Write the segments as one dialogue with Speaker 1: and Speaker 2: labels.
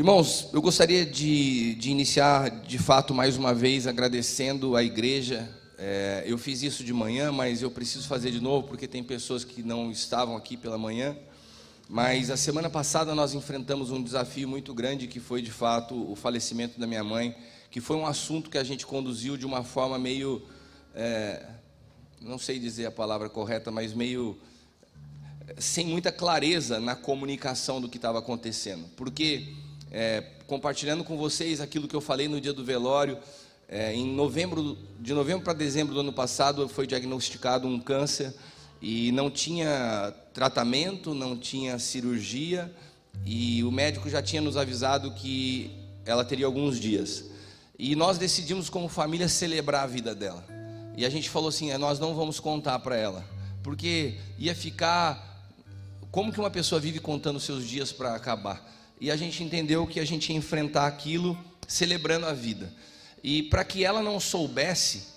Speaker 1: Irmãos, eu gostaria de, de iniciar de fato mais uma vez agradecendo a igreja. É, eu fiz isso de manhã, mas eu preciso fazer de novo porque tem pessoas que não estavam aqui pela manhã. Mas a semana passada nós enfrentamos um desafio muito grande que foi de fato o falecimento da minha mãe, que foi um assunto que a gente conduziu de uma forma meio, é, não sei dizer a palavra correta, mas meio sem muita clareza na comunicação do que estava acontecendo, porque é, compartilhando com vocês aquilo que eu falei no dia do velório. É, em novembro, de novembro para dezembro do ano passado, foi diagnosticado um câncer e não tinha tratamento, não tinha cirurgia e o médico já tinha nos avisado que ela teria alguns dias. E nós decidimos como família celebrar a vida dela. E a gente falou assim, é, nós não vamos contar para ela, porque ia ficar como que uma pessoa vive contando seus dias para acabar? E a gente entendeu que a gente ia enfrentar aquilo celebrando a vida. E para que ela não soubesse,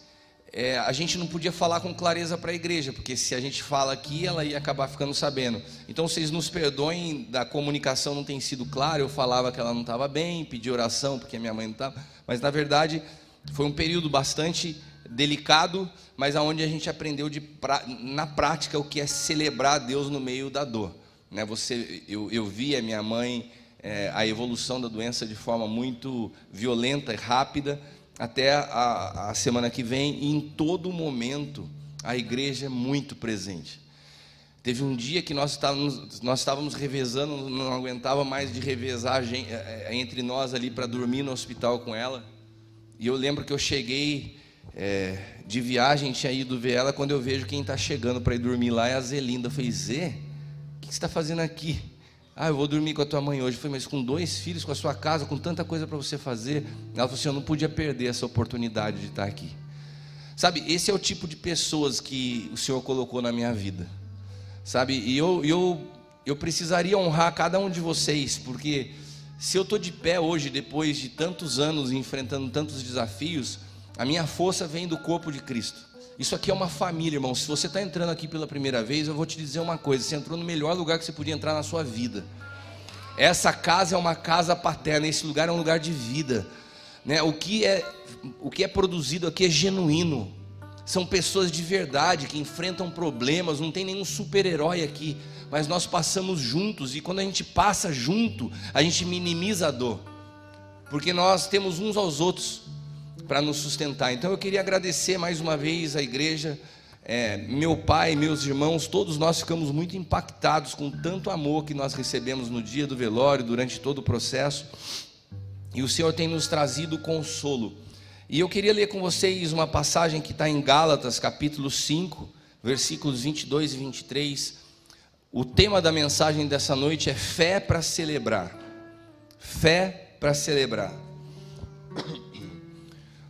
Speaker 1: é, a gente não podia falar com clareza para a igreja, porque se a gente fala aqui, ela ia acabar ficando sabendo. Então vocês nos perdoem, da comunicação não tem sido clara, eu falava que ela não estava bem, pedi oração porque minha mãe não estava, mas na verdade foi um período bastante delicado, mas aonde a gente aprendeu de, na prática o que é celebrar Deus no meio da dor. Né? Você, eu, eu vi a minha mãe é, a evolução da doença de forma muito violenta e rápida até a, a semana que vem, e em todo momento a igreja é muito presente. Teve um dia que nós estávamos, nós estávamos revezando, não aguentava mais de revezar gente, é, é, entre nós ali para dormir no hospital com ela. E eu lembro que eu cheguei é, de viagem, tinha ido ver ela, quando eu vejo quem está chegando para ir dormir lá é a Zelinda. Eu falei, Zé, o que você está fazendo aqui? Ah, eu vou dormir com a tua mãe hoje. Eu falei, mas com dois filhos, com a sua casa, com tanta coisa para você fazer. Ela falou assim: eu não podia perder essa oportunidade de estar aqui. Sabe, esse é o tipo de pessoas que o Senhor colocou na minha vida. Sabe, e eu, eu, eu precisaria honrar cada um de vocês, porque se eu estou de pé hoje, depois de tantos anos enfrentando tantos desafios, a minha força vem do corpo de Cristo. Isso aqui é uma família, irmão. Se você está entrando aqui pela primeira vez, eu vou te dizer uma coisa: você entrou no melhor lugar que você podia entrar na sua vida. Essa casa é uma casa paterna, esse lugar é um lugar de vida. Né? O, que é, o que é produzido aqui é genuíno. São pessoas de verdade que enfrentam problemas, não tem nenhum super-herói aqui, mas nós passamos juntos e quando a gente passa junto, a gente minimiza a dor, porque nós temos uns aos outros para nos sustentar. Então eu queria agradecer mais uma vez à igreja, é, meu pai, meus irmãos, todos nós ficamos muito impactados com tanto amor que nós recebemos no dia do velório, durante todo o processo, e o Senhor tem nos trazido consolo. E eu queria ler com vocês uma passagem que está em Gálatas, capítulo 5, versículos 22 e 23. O tema da mensagem dessa noite é fé para celebrar. Fé para celebrar.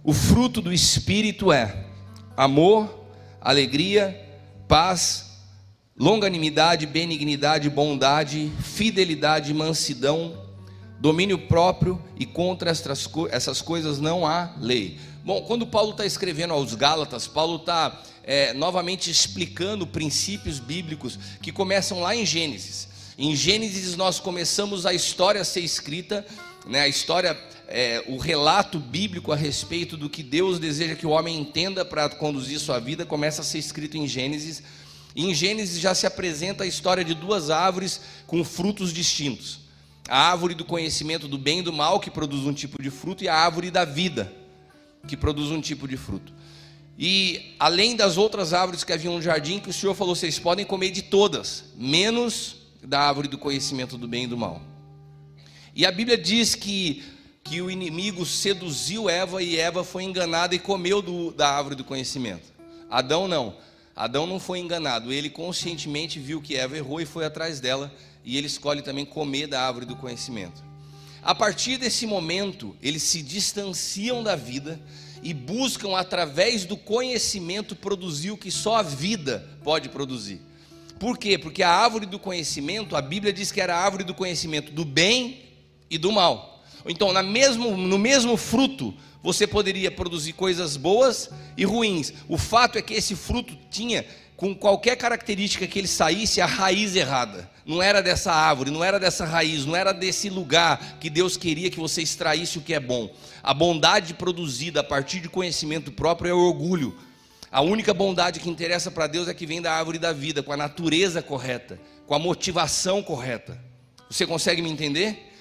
Speaker 1: O fruto do Espírito é amor, alegria, paz, longanimidade, benignidade, bondade, fidelidade, mansidão, domínio próprio e contra essas coisas não há lei. Bom, quando Paulo está escrevendo aos Gálatas, Paulo está é, novamente explicando princípios bíblicos que começam lá em Gênesis. Em Gênesis nós começamos a história a ser escrita, né, a história é, o relato bíblico a respeito do que Deus deseja que o homem entenda para conduzir sua vida começa a ser escrito em Gênesis. E em Gênesis já se apresenta a história de duas árvores com frutos distintos: a árvore do conhecimento do bem e do mal, que produz um tipo de fruto, e a árvore da vida, que produz um tipo de fruto. E além das outras árvores que haviam no jardim, que o Senhor falou: vocês podem comer de todas, menos da árvore do conhecimento do bem e do mal. E a Bíblia diz que que o inimigo seduziu Eva e Eva foi enganada e comeu do, da árvore do conhecimento. Adão não. Adão não foi enganado. Ele conscientemente viu que Eva errou e foi atrás dela. E ele escolhe também comer da árvore do conhecimento. A partir desse momento, eles se distanciam da vida e buscam, através do conhecimento, produzir o que só a vida pode produzir. Por quê? Porque a árvore do conhecimento, a Bíblia diz que era a árvore do conhecimento do bem e do mal. Então, mesmo, no mesmo fruto, você poderia produzir coisas boas e ruins. O fato é que esse fruto tinha com qualquer característica que ele saísse, a raiz errada. Não era dessa árvore, não era dessa raiz, não era desse lugar que Deus queria que você extraísse o que é bom. A bondade produzida a partir de conhecimento próprio é orgulho. A única bondade que interessa para Deus é que vem da árvore da vida, com a natureza correta, com a motivação correta. Você consegue me entender?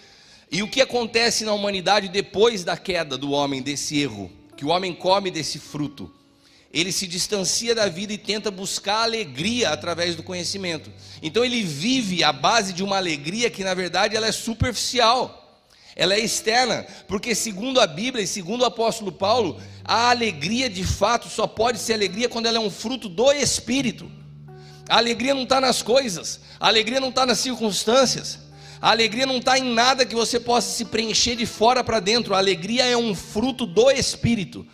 Speaker 1: E o que acontece na humanidade depois da queda do homem, desse erro? Que o homem come desse fruto ele se distancia da vida e tenta buscar alegria através do conhecimento. Então ele vive à base de uma alegria que na verdade ela é superficial. Ela é externa, porque segundo a Bíblia e segundo o apóstolo Paulo, a alegria de fato só pode ser alegria quando ela é um fruto do Espírito. A alegria não está nas coisas, a alegria não está nas circunstâncias, a alegria não está em nada que você possa se preencher de fora para dentro, a alegria é um fruto do Espírito.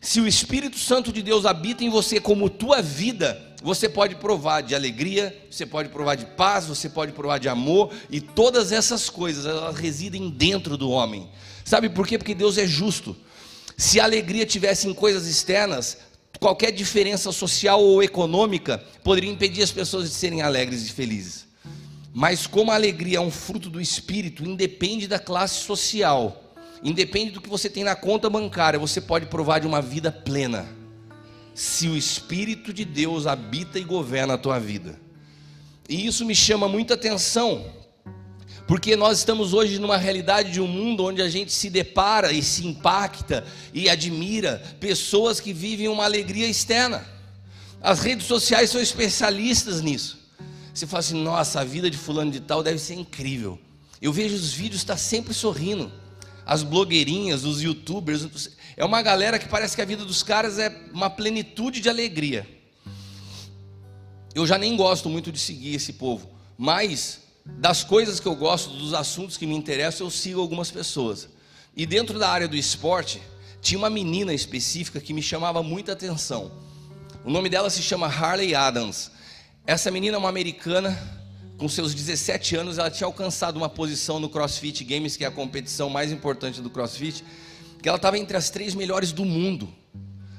Speaker 1: Se o Espírito Santo de Deus habita em você como tua vida, você pode provar de alegria, você pode provar de paz, você pode provar de amor, e todas essas coisas, elas residem dentro do homem. Sabe por quê? Porque Deus é justo. Se a alegria tivesse em coisas externas, qualquer diferença social ou econômica poderia impedir as pessoas de serem alegres e felizes. Mas como a alegria é um fruto do espírito, independe da classe social. Independe do que você tem na conta bancária, você pode provar de uma vida plena. Se o Espírito de Deus habita e governa a tua vida. E isso me chama muita atenção, porque nós estamos hoje numa realidade de um mundo onde a gente se depara e se impacta e admira pessoas que vivem uma alegria externa. As redes sociais são especialistas nisso. Você fala assim: nossa, a vida de fulano de tal deve ser incrível. Eu vejo os vídeos, está sempre sorrindo as blogueirinhas, os youtubers. É uma galera que parece que a vida dos caras é uma plenitude de alegria. Eu já nem gosto muito de seguir esse povo, mas das coisas que eu gosto, dos assuntos que me interessam, eu sigo algumas pessoas. E dentro da área do esporte, tinha uma menina específica que me chamava muita atenção. O nome dela se chama Harley Adams. Essa menina é uma americana com seus 17 anos, ela tinha alcançado uma posição no CrossFit Games, que é a competição mais importante do CrossFit, que ela estava entre as três melhores do mundo.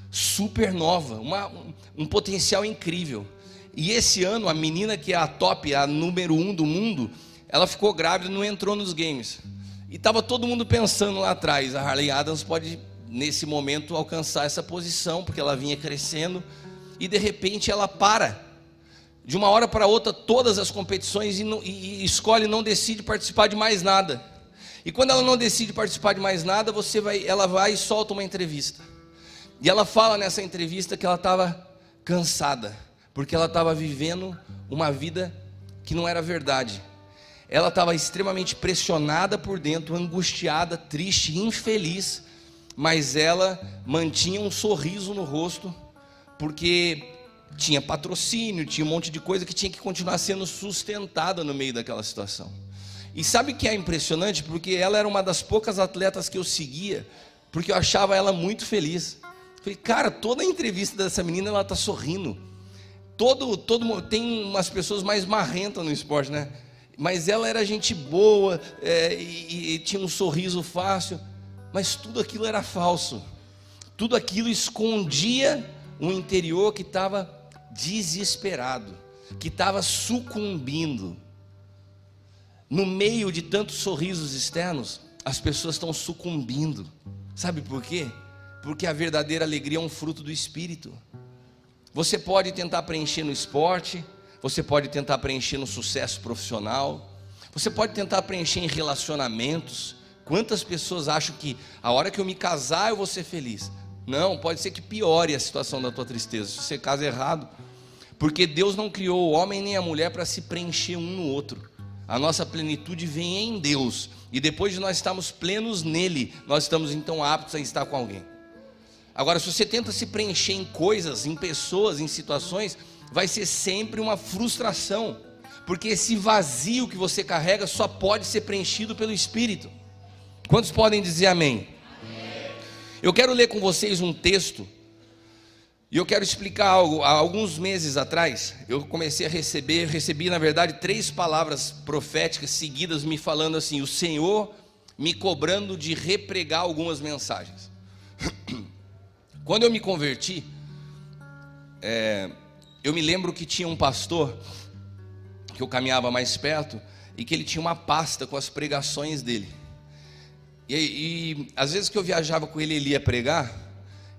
Speaker 1: Super nova, uma, um potencial incrível. E esse ano, a menina que é a top, a número um do mundo, ela ficou grávida e não entrou nos games. E estava todo mundo pensando lá atrás, a Harley Adams pode, nesse momento, alcançar essa posição, porque ela vinha crescendo, e de repente ela para de uma hora para outra todas as competições e, não, e, escolhe não decide participar de mais nada. E quando ela não decide participar de mais nada, você vai, ela vai e solta uma entrevista. E ela fala nessa entrevista que ela estava cansada, porque ela estava vivendo uma vida que não era verdade. Ela estava extremamente pressionada por dentro, angustiada, triste, infeliz, mas ela mantinha um sorriso no rosto, porque tinha patrocínio, tinha um monte de coisa que tinha que continuar sendo sustentada no meio daquela situação. E sabe o que é impressionante? Porque ela era uma das poucas atletas que eu seguia, porque eu achava ela muito feliz. Falei, cara, toda entrevista dessa menina ela tá sorrindo. Todo, todo tem umas pessoas mais marrentas no esporte, né? Mas ela era gente boa é, e, e tinha um sorriso fácil, mas tudo aquilo era falso. Tudo aquilo escondia um interior que estava desesperado, que estava sucumbindo. No meio de tantos sorrisos externos, as pessoas estão sucumbindo. Sabe por quê? Porque a verdadeira alegria é um fruto do espírito. Você pode tentar preencher no esporte, você pode tentar preencher no sucesso profissional, você pode tentar preencher em relacionamentos. Quantas pessoas acham que a hora que eu me casar eu vou ser feliz? Não, pode ser que piore a situação da tua tristeza. Se você casa errado, porque Deus não criou o homem nem a mulher para se preencher um no outro. A nossa plenitude vem em Deus. E depois de nós estarmos plenos nele, nós estamos então aptos a estar com alguém. Agora, se você tenta se preencher em coisas, em pessoas, em situações, vai ser sempre uma frustração. Porque esse vazio que você carrega só pode ser preenchido pelo Espírito. Quantos podem dizer amém? amém. Eu quero ler com vocês um texto e eu quero explicar algo. Há alguns meses atrás, eu comecei a receber, recebi na verdade três palavras proféticas seguidas me falando assim: o Senhor me cobrando de repregar algumas mensagens. Quando eu me converti, é, eu me lembro que tinha um pastor que eu caminhava mais perto e que ele tinha uma pasta com as pregações dele. E, e às vezes que eu viajava com ele, ele ia pregar,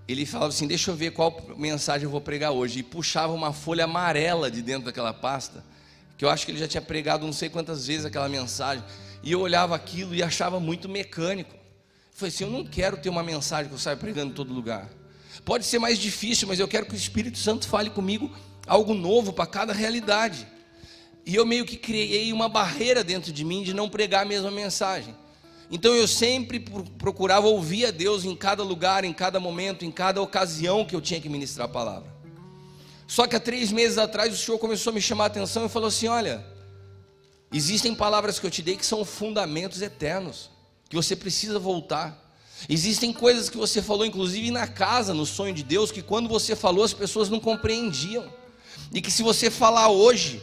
Speaker 1: ele falava assim: Deixa eu ver qual mensagem eu vou pregar hoje. E puxava uma folha amarela de dentro daquela pasta, que eu acho que ele já tinha pregado não sei quantas vezes aquela mensagem. E eu olhava aquilo e achava muito mecânico. Eu falei assim: Eu não quero ter uma mensagem que eu saia pregando em todo lugar. Pode ser mais difícil, mas eu quero que o Espírito Santo fale comigo algo novo para cada realidade. E eu meio que criei uma barreira dentro de mim de não pregar a mesma mensagem. Então eu sempre procurava ouvir a Deus em cada lugar, em cada momento, em cada ocasião que eu tinha que ministrar a palavra. Só que há três meses atrás o Senhor começou a me chamar a atenção e falou assim: Olha, existem palavras que eu te dei que são fundamentos eternos, que você precisa voltar. Existem coisas que você falou, inclusive na casa, no sonho de Deus, que quando você falou as pessoas não compreendiam. E que se você falar hoje,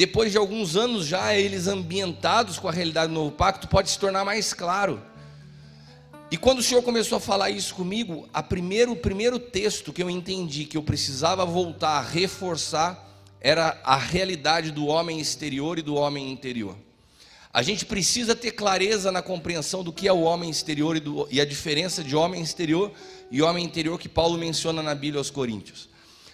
Speaker 1: depois de alguns anos já eles ambientados com a realidade do novo pacto, pode se tornar mais claro. E quando o Senhor começou a falar isso comigo, a primeiro, o primeiro texto que eu entendi que eu precisava voltar a reforçar era a realidade do homem exterior e do homem interior. A gente precisa ter clareza na compreensão do que é o homem exterior e, do, e a diferença de homem exterior e homem interior que Paulo menciona na Bíblia aos Coríntios.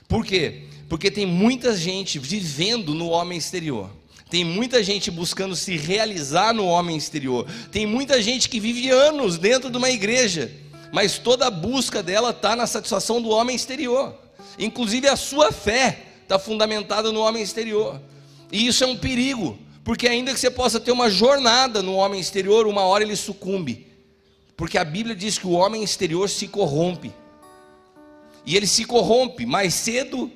Speaker 1: Por quê? Porque tem muita gente vivendo no homem exterior. Tem muita gente buscando se realizar no homem exterior. Tem muita gente que vive anos dentro de uma igreja, mas toda a busca dela está na satisfação do homem exterior. Inclusive a sua fé está fundamentada no homem exterior. E isso é um perigo, porque ainda que você possa ter uma jornada no homem exterior, uma hora ele sucumbe. Porque a Bíblia diz que o homem exterior se corrompe. E ele se corrompe mais cedo,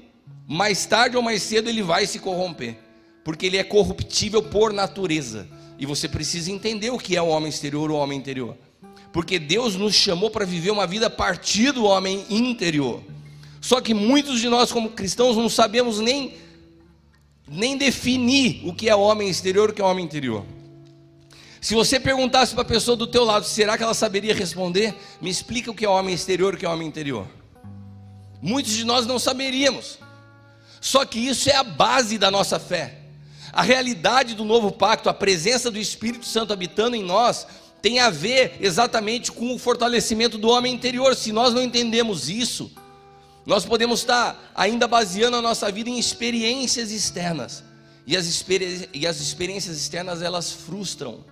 Speaker 1: mais tarde ou mais cedo ele vai se corromper, porque ele é corruptível por natureza. E você precisa entender o que é o homem exterior ou o homem interior. Porque Deus nos chamou para viver uma vida a partir do homem interior. Só que muitos de nós, como cristãos, não sabemos nem, nem definir o que é o homem exterior e o que é homem interior. Se você perguntasse para a pessoa do teu lado, será que ela saberia responder? Me explica o que é o homem exterior e o que é o homem interior. Muitos de nós não saberíamos. Só que isso é a base da nossa fé. A realidade do novo pacto, a presença do Espírito Santo habitando em nós, tem a ver exatamente com o fortalecimento do homem interior. Se nós não entendemos isso, nós podemos estar ainda baseando a nossa vida em experiências externas. E as, experi e as experiências externas elas frustram,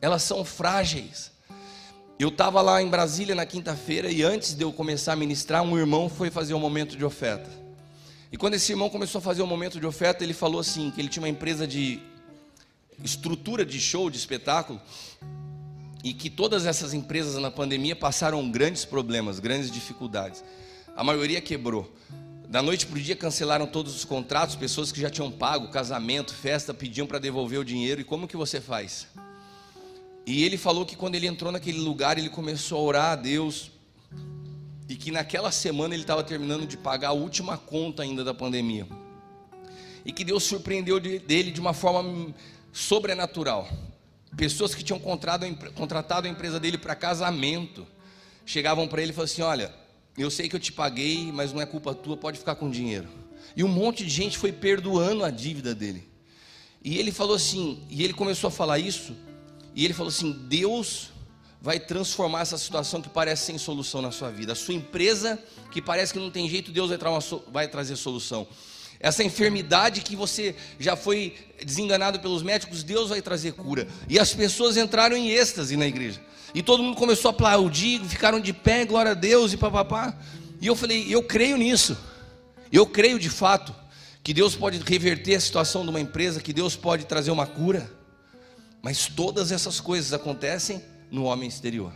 Speaker 1: elas são frágeis. Eu estava lá em Brasília na quinta-feira e antes de eu começar a ministrar, um irmão foi fazer um momento de oferta. E quando esse irmão começou a fazer o momento de oferta, ele falou assim: que ele tinha uma empresa de estrutura de show, de espetáculo, e que todas essas empresas na pandemia passaram grandes problemas, grandes dificuldades. A maioria quebrou. Da noite para o dia cancelaram todos os contratos, pessoas que já tinham pago, casamento, festa, pediam para devolver o dinheiro. E como que você faz? E ele falou que quando ele entrou naquele lugar, ele começou a orar a Deus. E que naquela semana ele estava terminando de pagar a última conta ainda da pandemia. E que Deus surpreendeu dele de uma forma sobrenatural. Pessoas que tinham contratado a empresa dele para casamento chegavam para ele e falavam assim: Olha, eu sei que eu te paguei, mas não é culpa tua, pode ficar com dinheiro. E um monte de gente foi perdoando a dívida dele. E ele falou assim, e ele começou a falar isso e ele falou assim: Deus vai transformar essa situação que parece sem solução na sua vida. A sua empresa, que parece que não tem jeito, Deus vai, vai trazer solução. Essa enfermidade que você já foi desenganado pelos médicos, Deus vai trazer cura. E as pessoas entraram em êxtase na igreja. E todo mundo começou a aplaudir, ficaram de pé, glória a Deus e papapá. E eu falei, eu creio nisso. Eu creio de fato que Deus pode reverter a situação de uma empresa, que Deus pode trazer uma cura. Mas todas essas coisas acontecem no homem exterior.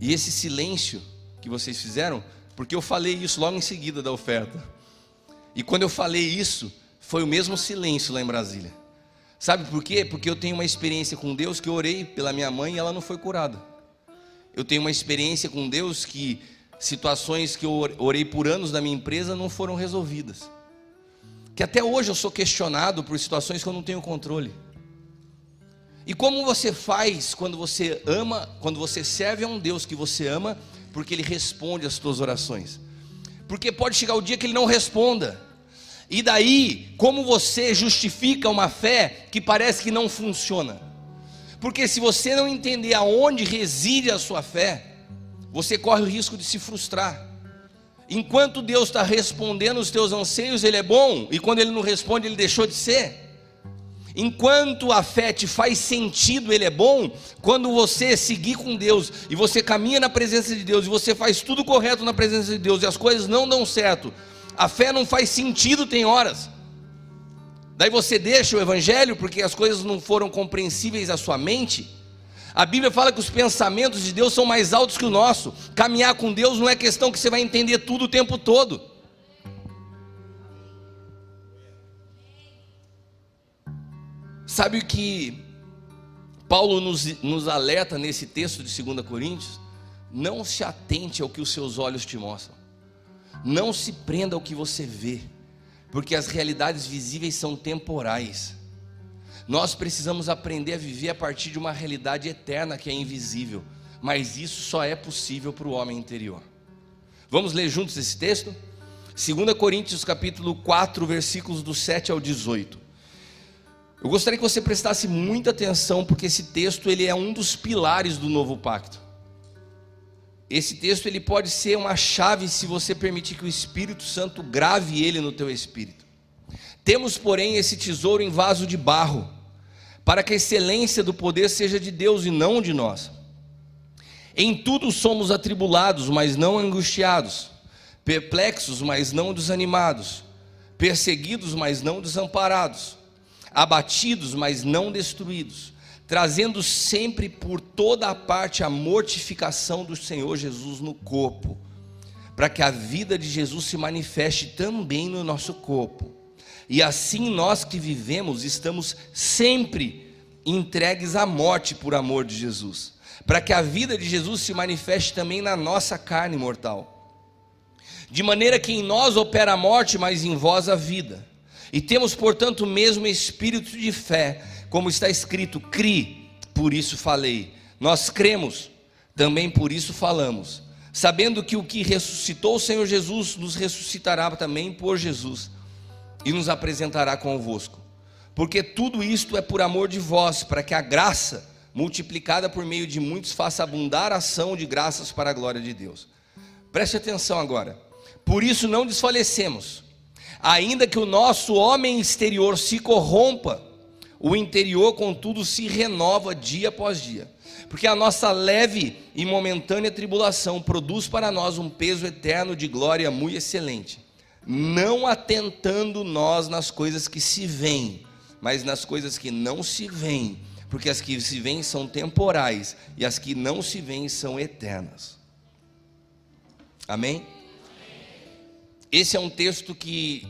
Speaker 1: E esse silêncio que vocês fizeram, porque eu falei isso logo em seguida da oferta. E quando eu falei isso, foi o mesmo silêncio lá em Brasília. Sabe por quê? Porque eu tenho uma experiência com Deus que eu orei pela minha mãe e ela não foi curada. Eu tenho uma experiência com Deus que situações que eu orei por anos na minha empresa não foram resolvidas que até hoje eu sou questionado por situações que eu não tenho controle. E como você faz quando você ama, quando você serve a um Deus que você ama, porque Ele responde às suas orações? porque pode chegar o dia que ele não responda. E daí, como você justifica uma fé que parece que não funciona? Porque se você não entender aonde reside a sua fé, você corre o risco de se frustrar. Enquanto Deus está respondendo os teus anseios, Ele é bom, e quando Ele não responde, Ele deixou de ser. Enquanto a fé te faz sentido, Ele é bom, quando você seguir com Deus e você caminha na presença de Deus e você faz tudo correto na presença de Deus e as coisas não dão certo, a fé não faz sentido, tem horas. Daí você deixa o Evangelho porque as coisas não foram compreensíveis à sua mente. A Bíblia fala que os pensamentos de Deus são mais altos que o nosso. Caminhar com Deus não é questão que você vai entender tudo o tempo todo. Sabe o que Paulo nos, nos alerta nesse texto de 2 Coríntios? Não se atente ao que os seus olhos te mostram. Não se prenda ao que você vê, porque as realidades visíveis são temporais. Nós precisamos aprender a viver a partir de uma realidade eterna que é invisível, mas isso só é possível para o homem interior. Vamos ler juntos esse texto? 2 Coríntios capítulo 4, versículos do 7 ao 18. Eu gostaria que você prestasse muita atenção porque esse texto ele é um dos pilares do novo pacto. Esse texto ele pode ser uma chave se você permitir que o Espírito Santo grave ele no teu espírito. Temos, porém, esse tesouro em vaso de barro, para que a excelência do poder seja de Deus e não de nós. Em tudo somos atribulados, mas não angustiados, perplexos, mas não desanimados, perseguidos, mas não desamparados, abatidos, mas não destruídos, trazendo sempre por toda a parte a mortificação do Senhor Jesus no corpo, para que a vida de Jesus se manifeste também no nosso corpo. E assim nós que vivemos estamos sempre entregues à morte por amor de Jesus, para que a vida de Jesus se manifeste também na nossa carne mortal. De maneira que em nós opera a morte, mas em vós a vida. E temos, portanto, o mesmo espírito de fé, como está escrito: cri, por isso falei. Nós cremos, também por isso falamos, sabendo que o que ressuscitou o Senhor Jesus nos ressuscitará também por Jesus e nos apresentará convosco. Porque tudo isto é por amor de vós, para que a graça, multiplicada por meio de muitos, faça abundar a ação de graças para a glória de Deus. Preste atenção agora. Por isso não desfalecemos, ainda que o nosso homem exterior se corrompa, o interior, contudo, se renova dia após dia. Porque a nossa leve e momentânea tribulação produz para nós um peso eterno de glória muito excelente não atentando nós nas coisas que se veem, mas nas coisas que não se veem, porque as que se veem são temporais e as que não se veem são eternas. Amém? Esse é um texto que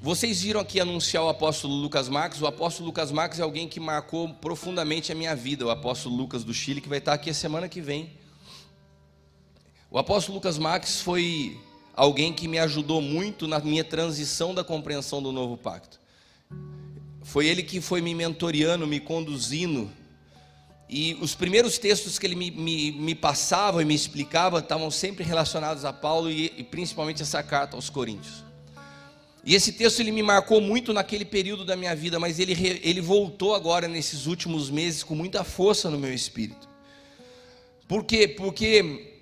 Speaker 1: vocês viram aqui anunciar o apóstolo Lucas Marques. O apóstolo Lucas Marques é alguém que marcou profundamente a minha vida. O apóstolo Lucas do Chile, que vai estar aqui a semana que vem. O apóstolo Lucas Marques foi alguém que me ajudou muito na minha transição da compreensão do novo pacto. Foi ele que foi me mentoreando, me conduzindo. E os primeiros textos que ele me, me, me passava e me explicava estavam sempre relacionados a Paulo e, e principalmente essa carta aos Coríntios. E esse texto ele me marcou muito naquele período da minha vida, mas ele, ele voltou agora nesses últimos meses com muita força no meu espírito. Por quê? Porque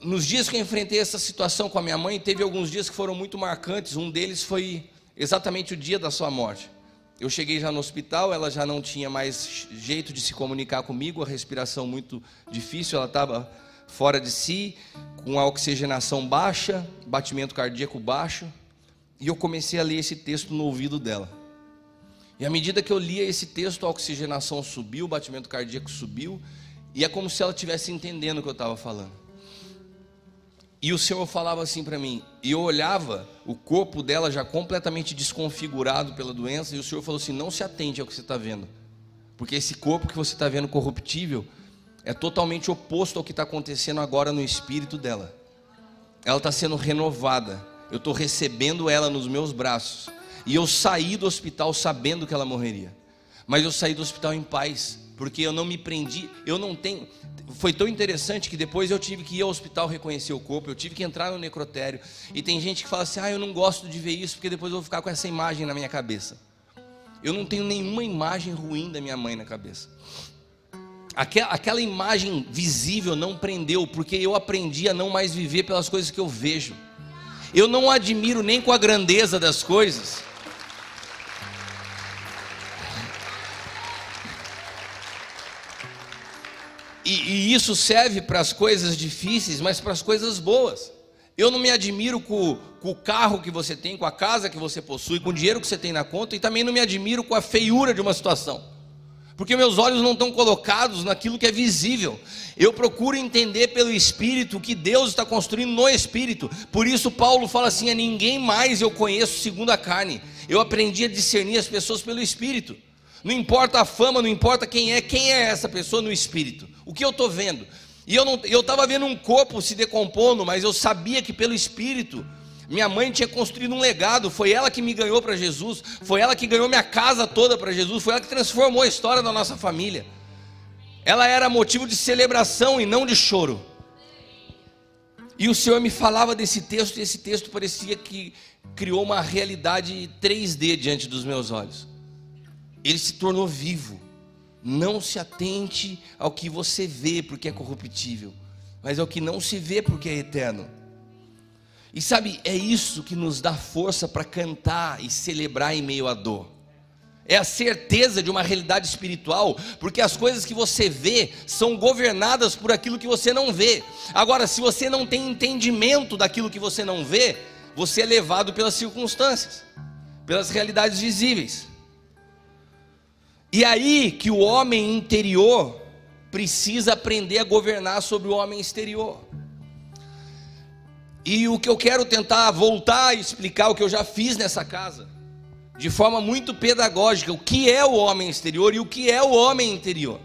Speaker 1: nos dias que eu enfrentei essa situação com a minha mãe, teve alguns dias que foram muito marcantes. Um deles foi exatamente o dia da sua morte. Eu cheguei já no hospital, ela já não tinha mais jeito de se comunicar comigo, a respiração muito difícil, ela estava fora de si, com a oxigenação baixa, batimento cardíaco baixo. E eu comecei a ler esse texto no ouvido dela. E à medida que eu lia esse texto, a oxigenação subiu, o batimento cardíaco subiu, e é como se ela estivesse entendendo o que eu estava falando. E o Senhor falava assim para mim, e eu olhava o corpo dela já completamente desconfigurado pela doença, e o Senhor falou assim: não se atente ao que você está vendo, porque esse corpo que você está vendo corruptível é totalmente oposto ao que está acontecendo agora no espírito dela. Ela está sendo renovada, eu estou recebendo ela nos meus braços, e eu saí do hospital sabendo que ela morreria. Mas eu saí do hospital em paz, porque eu não me prendi, eu não tenho. Foi tão interessante que depois eu tive que ir ao hospital reconhecer o corpo, eu tive que entrar no necrotério. E tem gente que fala assim: ah, eu não gosto de ver isso, porque depois eu vou ficar com essa imagem na minha cabeça. Eu não tenho nenhuma imagem ruim da minha mãe na cabeça. Aquela, aquela imagem visível não prendeu, porque eu aprendi a não mais viver pelas coisas que eu vejo. Eu não admiro nem com a grandeza das coisas. E, isso serve para as coisas difíceis, mas para as coisas boas. Eu não me admiro com, com, o carro que você tem, com a casa que você possui, com o dinheiro que você tem na conta, e também não me admiro com a feiura de uma situação porque meus olhos não estão colocados naquilo que é visível. Eu procuro entender pelo Espírito o que Deus está construindo no Espírito. Por isso, Paulo fala assim: a ninguém mais eu conheço segundo a carne. Eu aprendi a discernir as pessoas pelo Espírito. Não importa a fama, não importa quem é, quem é essa pessoa no Espírito. O que eu estou vendo? E eu estava vendo um corpo se decompondo, mas eu sabia que pelo Espírito minha mãe tinha construído um legado, foi ela que me ganhou para Jesus, foi ela que ganhou minha casa toda para Jesus, foi ela que transformou a história da nossa família. Ela era motivo de celebração e não de choro. E o Senhor me falava desse texto, e esse texto parecia que criou uma realidade 3D diante dos meus olhos. Ele se tornou vivo. Não se atente ao que você vê, porque é corruptível, mas ao que não se vê, porque é eterno. E sabe, é isso que nos dá força para cantar e celebrar em meio à dor. É a certeza de uma realidade espiritual, porque as coisas que você vê são governadas por aquilo que você não vê. Agora, se você não tem entendimento daquilo que você não vê, você é levado pelas circunstâncias, pelas realidades visíveis. E aí que o homem interior precisa aprender a governar sobre o homem exterior. E o que eu quero tentar voltar a explicar, o que eu já fiz nessa casa, de forma muito pedagógica, o que é o homem exterior e o que é o homem interior.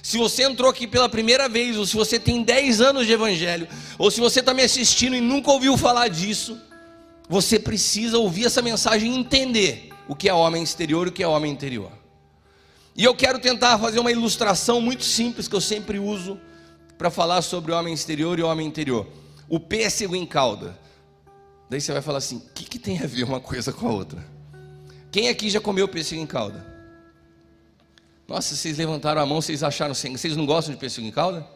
Speaker 1: Se você entrou aqui pela primeira vez, ou se você tem 10 anos de evangelho, ou se você está me assistindo e nunca ouviu falar disso, você precisa ouvir essa mensagem e entender o que é homem exterior e o que é homem interior. E eu quero tentar fazer uma ilustração muito simples que eu sempre uso para falar sobre o homem exterior e o homem interior o pêssego em calda. Daí você vai falar assim: o que, que tem a ver uma coisa com a outra? Quem aqui já comeu pêssego em calda? Nossa, vocês levantaram a mão, vocês acharam sem. Vocês não gostam de pêssego em calda?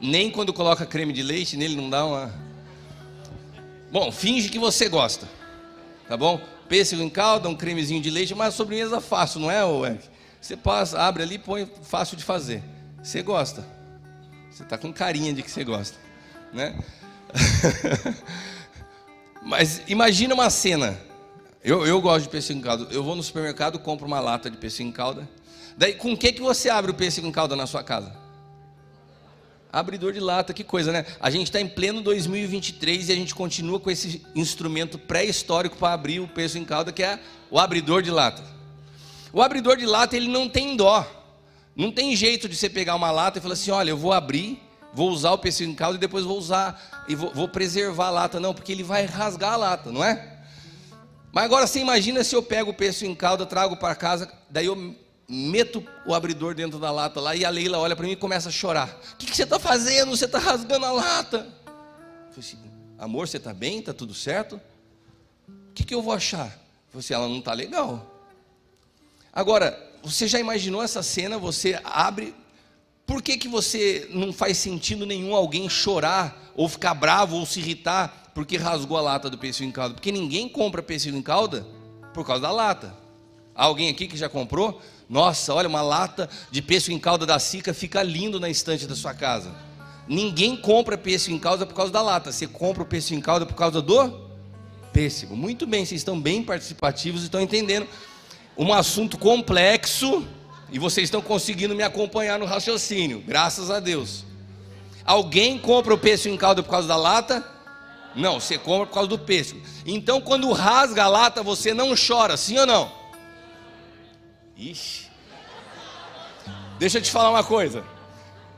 Speaker 1: Nem quando coloca creme de leite nele não dá uma. Bom, finge que você gosta. Tá bom? Pêssego em calda, um cremezinho de leite, mas sobremesa fácil, não é, Eric? Você passa, abre ali, põe fácil de fazer. Você gosta. Você está com carinha de que você gosta né? Mas imagina uma cena. Eu, eu gosto de pêssego em calda. Eu vou no supermercado, compro uma lata de pêssego em calda. Daí, com o que, que você abre o pêssego em calda na sua casa? Abridor de lata, que coisa, né? A gente está em pleno 2023 e a gente continua com esse instrumento pré-histórico para abrir o pêssego em calda, que é o abridor de lata. O abridor de lata, ele não tem dó. Não tem jeito de você pegar uma lata e falar assim: olha, eu vou abrir vou usar o pêssego em calda e depois vou usar e vou, vou, preservar a lata. Não, porque ele vai rasgar a lata, não é? Mas agora você imagina se eu pego o pêssego em calda, trago para casa, daí eu meto o abridor dentro da lata lá e a Leila olha para mim e começa a chorar. O que, que você está fazendo? Você está rasgando a lata. Eu falei assim, amor, você está bem? Está tudo certo? O que, que eu vou achar? Eu falei assim, ela não está legal. Agora, você já imaginou essa cena? Você abre por que, que você não faz sentido nenhum alguém chorar, ou ficar bravo, ou se irritar, porque rasgou a lata do pêssego em calda? Porque ninguém compra pêssego em calda por causa da lata. Há alguém aqui que já comprou? Nossa, olha, uma lata de pêssego em calda da Sica fica lindo na estante da sua casa. Ninguém compra pêssego em calda por causa da lata. Você compra o pêssego em calda por causa do pêssego. Muito bem, vocês estão bem participativos e estão entendendo um assunto complexo e vocês estão conseguindo me acompanhar no raciocínio, graças a Deus. Alguém compra o pêssego em calda por causa da lata? Não, você compra por causa do pêssego. Então, quando rasga a lata, você não chora, sim ou não? Ixi. Deixa eu te falar uma coisa.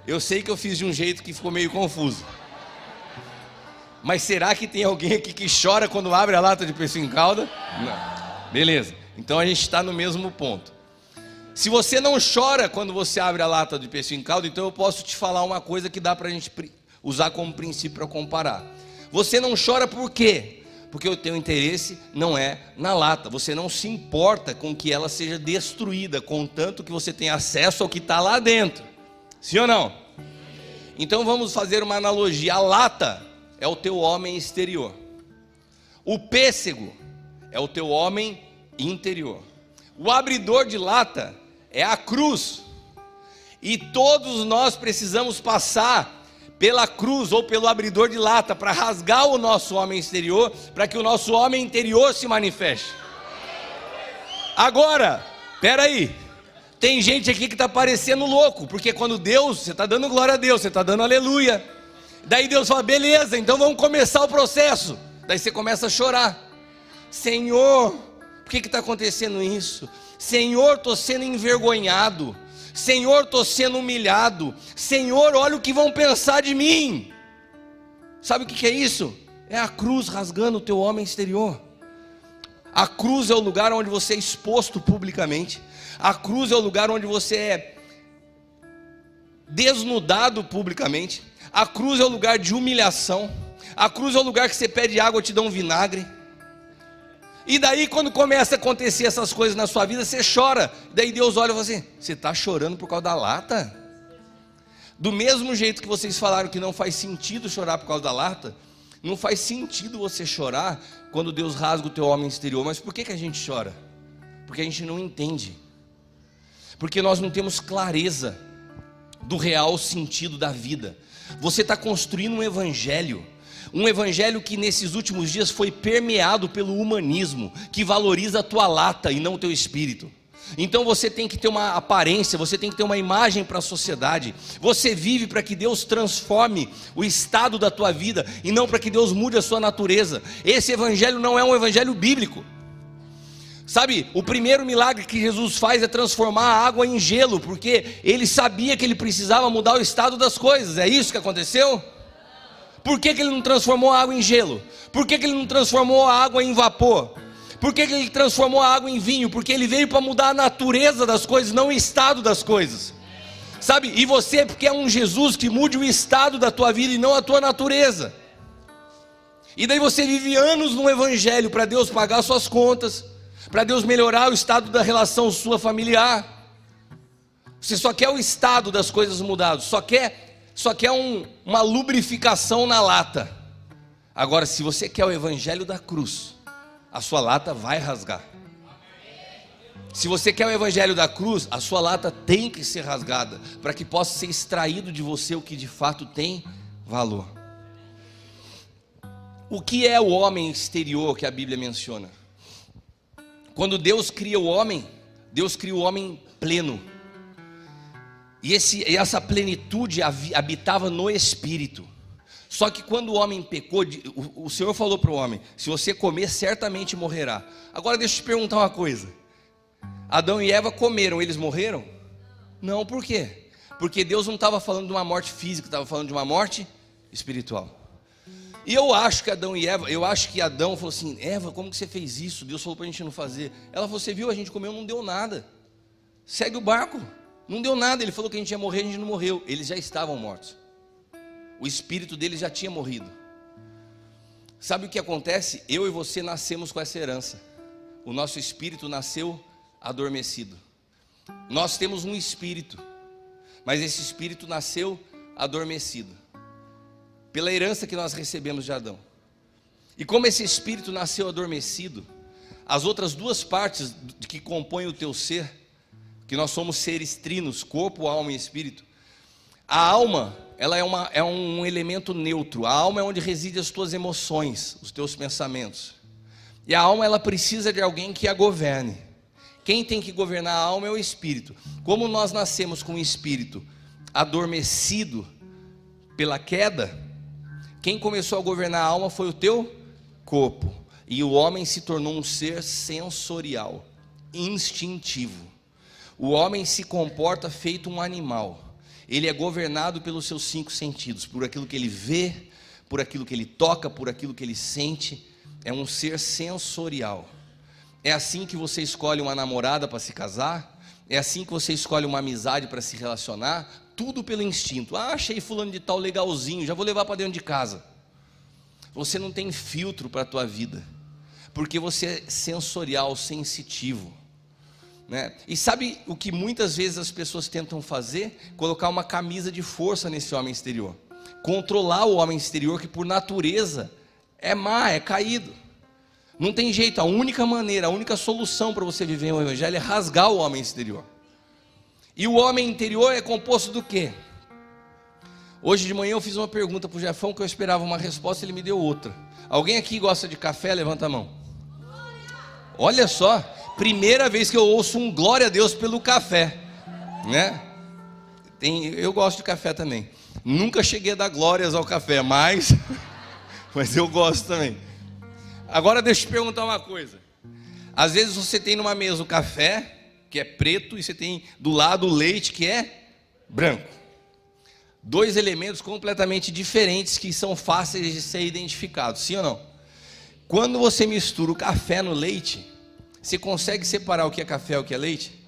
Speaker 1: Eu sei que eu fiz de um jeito que ficou meio confuso. Mas será que tem alguém aqui que chora quando abre a lata de pêssego em calda? Não. Beleza. Então a gente está no mesmo ponto. Se você não chora quando você abre a lata de peixe em caldo, então eu posso te falar uma coisa que dá para a gente usar como princípio para comparar. Você não chora por quê? Porque o teu interesse não é na lata. Você não se importa com que ela seja destruída, contanto que você tenha acesso ao que está lá dentro. Sim ou não? Então vamos fazer uma analogia. A lata é o teu homem exterior. O pêssego é o teu homem interior. O abridor de lata é a cruz. E todos nós precisamos passar pela cruz ou pelo abridor de lata para rasgar o nosso homem exterior, para que o nosso homem interior se manifeste. Agora, aí, tem gente aqui que está parecendo louco, porque quando Deus, você está dando glória a Deus, você está dando aleluia. Daí Deus fala, beleza, então vamos começar o processo. Daí você começa a chorar. Senhor, por que está acontecendo isso? Senhor, estou sendo envergonhado. Senhor, estou sendo humilhado. Senhor, olha o que vão pensar de mim. Sabe o que é isso? É a cruz rasgando o teu homem exterior. A cruz é o lugar onde você é exposto publicamente. A cruz é o lugar onde você é desnudado publicamente. A cruz é o lugar de humilhação. A cruz é o lugar que você pede água, te dão um vinagre. E daí, quando começa a acontecer essas coisas na sua vida, você chora. Daí Deus olha e fala assim: Você está chorando por causa da lata? Do mesmo jeito que vocês falaram que não faz sentido chorar por causa da lata, não faz sentido você chorar quando Deus rasga o teu homem exterior. Mas por que, que a gente chora? Porque a gente não entende. Porque nós não temos clareza do real sentido da vida. Você está construindo um evangelho um evangelho que nesses últimos dias foi permeado pelo humanismo, que valoriza a tua lata e não o teu espírito. Então você tem que ter uma aparência, você tem que ter uma imagem para a sociedade. Você vive para que Deus transforme o estado da tua vida e não para que Deus mude a sua natureza. Esse evangelho não é um evangelho bíblico. Sabe, o primeiro milagre que Jesus faz é transformar a água em gelo, porque ele sabia que ele precisava mudar o estado das coisas. É isso que aconteceu? Por que, que ele não transformou a água em gelo? Por que, que ele não transformou a água em vapor? Por que, que ele transformou a água em vinho? Porque ele veio para mudar a natureza das coisas, não o estado das coisas. Sabe? E você, porque é um Jesus que mude o estado da tua vida e não a tua natureza. E daí você vive anos no Evangelho para Deus pagar suas contas, para Deus melhorar o estado da relação sua familiar. Você só quer o estado das coisas mudadas, só quer só que é um, uma lubrificação na lata. Agora, se você quer o evangelho da cruz, a sua lata vai rasgar. Se você quer o evangelho da cruz, a sua lata tem que ser rasgada, para que possa ser extraído de você o que de fato tem valor. O que é o homem exterior que a Bíblia menciona? Quando Deus cria o homem, Deus cria o homem pleno. E, esse, essa plenitude habitava no espírito. Só que quando o homem pecou, o, Senhor falou para o homem: se você comer, certamente morrerá. Agora deixa eu te perguntar uma coisa: Adão e Eva comeram, eles morreram? Não, por quê? Porque Deus não estava falando de uma morte física, estava falando de uma morte espiritual. E eu acho que Adão e Eva, eu acho que Adão falou assim: Eva, como que você fez isso? Deus falou para a gente não fazer. Ela falou: Você viu, a gente comeu, não deu nada. Segue o barco. Não deu nada, ele falou que a gente ia morrer, a gente não morreu. Eles já estavam mortos. O espírito deles já tinha morrido. Sabe o que acontece? Eu e você nascemos com essa herança. O nosso espírito nasceu adormecido. Nós temos um espírito, mas esse espírito nasceu adormecido. Pela herança que nós recebemos de Adão. E como esse espírito nasceu adormecido, as outras duas partes que compõem o teu ser, que nós somos seres trinos, corpo, alma e espírito. A alma, ela é, uma, é um elemento neutro. A alma é onde residem as tuas emoções, os teus pensamentos. E a alma, ela precisa de alguém que a governe. Quem tem que governar a alma é o espírito. Como nós nascemos com o espírito adormecido pela queda, quem começou a governar a alma foi o teu corpo. E o homem se tornou um ser sensorial, instintivo. O homem se comporta feito um animal. Ele é governado pelos seus cinco sentidos, por aquilo que ele vê, por aquilo que ele toca, por aquilo que ele sente. É um ser sensorial. É assim que você escolhe uma namorada para se casar? É assim que você escolhe uma amizade para se relacionar, tudo pelo instinto. Ah, achei fulano de tal legalzinho, já vou levar para dentro de casa. Você não tem filtro para a tua vida, porque você é sensorial, sensitivo. Né? E sabe o que muitas vezes as pessoas tentam fazer? Colocar uma camisa de força nesse homem exterior. Controlar o homem exterior que por natureza é má, é caído. Não tem jeito, a única maneira, a única solução para você viver o evangelho é rasgar o homem exterior. E o homem interior é composto do quê? Hoje de manhã eu fiz uma pergunta para o Jefão que eu esperava uma resposta, ele me deu outra. Alguém aqui gosta de café? Levanta a mão. Olha só, primeira vez que eu ouço um glória a Deus pelo café, né? Tem, eu gosto de café também. Nunca cheguei a dar glórias ao café, mas, mas eu gosto também. Agora deixa eu te perguntar uma coisa. Às vezes você tem numa mesa o café, que é preto, e você tem do lado o leite, que é branco. Dois elementos completamente diferentes que são fáceis de ser identificados, sim ou não? Quando você mistura o café no leite, você consegue separar o que é café e o que é leite?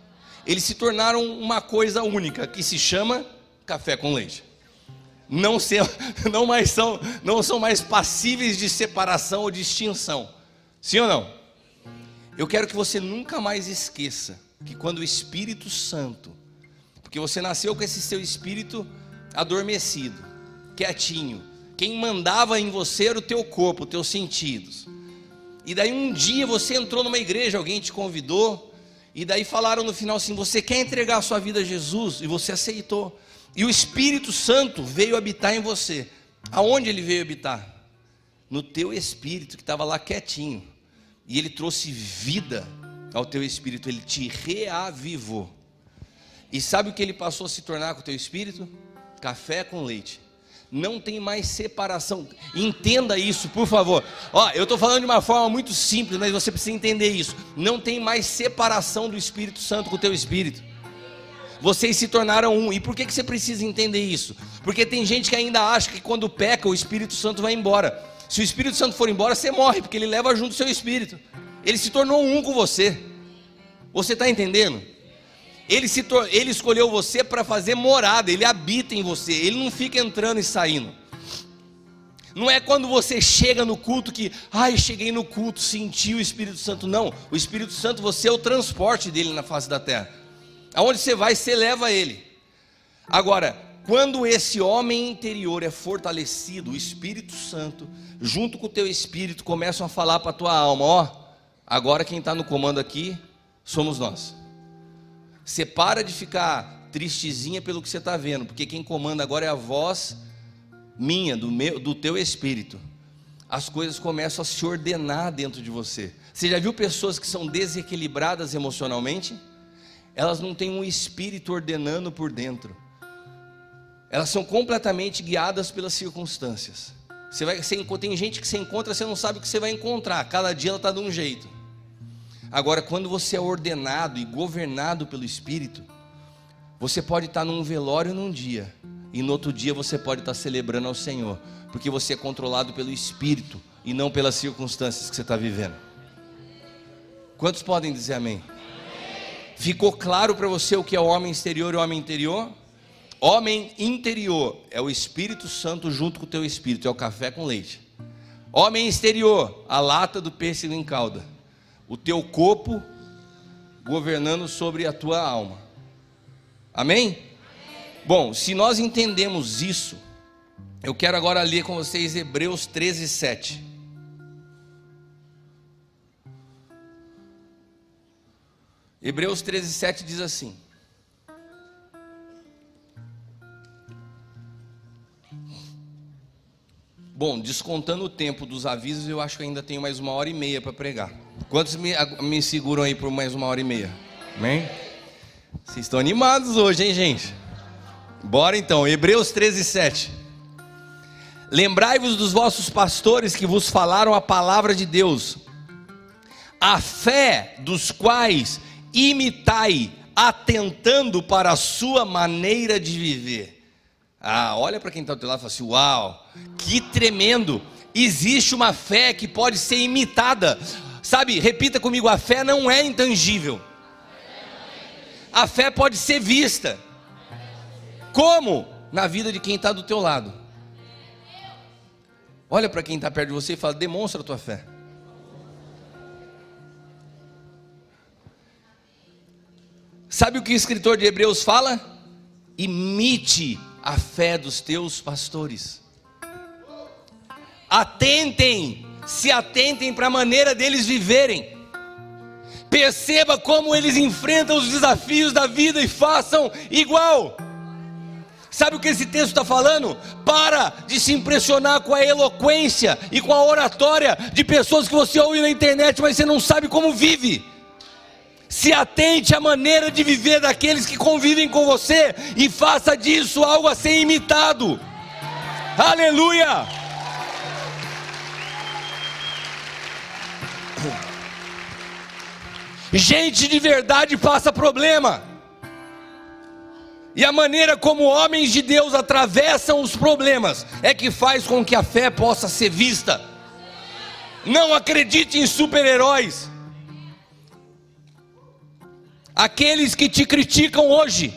Speaker 1: Eles se tornaram uma coisa única, que se chama café com leite não, se, não, mais são, não são mais passíveis de separação ou de extinção. Sim ou não? Eu quero que você nunca mais esqueça que quando o Espírito Santo, porque você nasceu com esse seu espírito adormecido, quietinho, quem mandava em você era o teu corpo, os teus sentidos. E daí um dia você entrou numa igreja, alguém te convidou, e daí falaram no final assim: você quer entregar a sua vida a Jesus? E você aceitou. E o Espírito Santo veio habitar em você. Aonde ele veio habitar? No teu espírito que estava lá quietinho. E ele trouxe vida ao teu espírito, ele te reavivou. E sabe o que ele passou a se tornar com o teu espírito? Café com leite. Não tem mais separação. Entenda isso, por favor. Ó, eu estou falando de uma forma muito simples, mas você precisa entender isso. Não tem mais separação do Espírito Santo com o teu espírito vocês se tornaram um. E por que, que você precisa entender isso? Porque tem gente que ainda acha que quando peca, o Espírito Santo vai embora. Se o Espírito Santo for embora, você morre, porque ele leva junto o seu espírito. Ele se tornou um com você. Você está entendendo? Ele, se ele escolheu você para fazer morada, ele habita em você, ele não fica entrando e saindo. Não é quando você chega no culto que, ai, cheguei no culto, senti o Espírito Santo. Não, o Espírito Santo, você é o transporte dele na face da terra. Aonde você vai, você leva ele. Agora, quando esse homem interior é fortalecido, o Espírito Santo, junto com o teu espírito, começam a falar para a tua alma: ó, agora quem está no comando aqui somos nós. Você para de ficar tristezinha pelo que você está vendo, porque quem comanda agora é a voz minha, do, meu, do teu espírito. As coisas começam a se ordenar dentro de você. Você já viu pessoas que são desequilibradas emocionalmente? elas não têm um espírito ordenando por dentro. Elas são completamente guiadas pelas circunstâncias. Você vai, você, tem gente que você encontra, você não sabe o que você vai encontrar. Cada dia ela está de um jeito. Agora, quando você é ordenado e governado pelo Espírito, você pode estar num velório num dia, e no outro dia você pode estar celebrando ao Senhor, porque você é controlado pelo Espírito e não pelas circunstâncias que você está vivendo. Quantos podem dizer amém? Ficou claro para você o que é o homem exterior e o homem interior? Homem interior é o Espírito Santo junto com o teu espírito, é o café com leite. Homem exterior, a lata do pêssego em calda. O teu corpo governando sobre a tua alma. Amém? Bom, se nós entendemos isso, eu quero agora ler com vocês Hebreus 13, 7. Hebreus 13, 7 diz assim: Bom, descontando o tempo dos avisos, eu acho que ainda tenho mais uma hora e meia para pregar. Quantos me, me seguram aí por mais uma hora e meia? Amém? Vocês estão animados hoje, hein, gente? Bora então, Hebreus 13, 7. Lembrai-vos dos vossos pastores que vos falaram a palavra de Deus, a fé dos quais imitai, atentando para a sua maneira de viver. Ah, olha para quem está do teu lado e fala assim: Uau, que tremendo! Existe uma fé que pode ser imitada. Sabe, repita comigo: a fé não é intangível. a fé pode ser vista. Como? Na vida de quem está do teu lado. Olha para quem está perto de você e fala: demonstra a tua fé. Sabe o que o escritor de Hebreus fala? Imite a fé dos teus pastores. Atentem, se atentem para a maneira deles viverem. Perceba como eles enfrentam os desafios da vida e façam igual. Sabe o que esse texto está falando? Para de se impressionar com a eloquência e com a oratória de pessoas que você ouve na internet, mas você não sabe como vive. Se atente à maneira de viver daqueles que convivem com você e faça disso algo a ser imitado. Aleluia! Gente de verdade passa problema. E a maneira como homens de Deus atravessam os problemas é que faz com que a fé possa ser vista. Não acredite em super-heróis. Aqueles que te criticam hoje,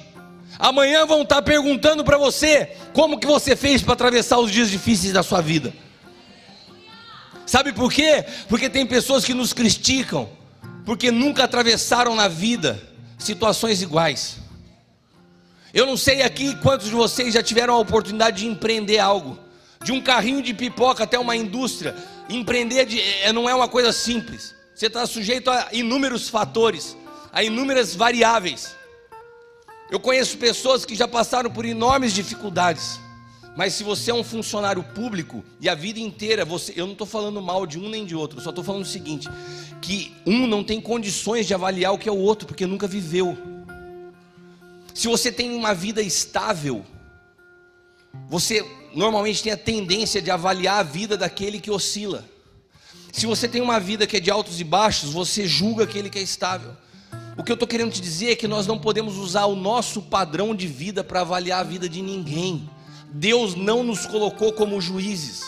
Speaker 1: amanhã vão estar perguntando para você como que você fez para atravessar os dias difíceis da sua vida. Sabe por quê? Porque tem pessoas que nos criticam porque nunca atravessaram na vida situações iguais. Eu não sei aqui quantos de vocês já tiveram a oportunidade de empreender algo, de um carrinho de pipoca até uma indústria. Empreender de, é, não é uma coisa simples. Você está sujeito a inúmeros fatores a inúmeras variáveis. Eu conheço pessoas que já passaram por enormes dificuldades. Mas se você é um funcionário público e a vida inteira você, eu não estou falando mal de um nem de outro, só estou falando o seguinte: que um não tem condições de avaliar o que é o outro, porque nunca viveu. Se você tem uma vida estável, você normalmente tem a tendência de avaliar a vida daquele que oscila. Se você tem uma vida que é de altos e baixos, você julga aquele que é estável. O que eu estou querendo te dizer é que nós não podemos usar o nosso padrão de vida para avaliar a vida de ninguém. Deus não nos colocou como juízes.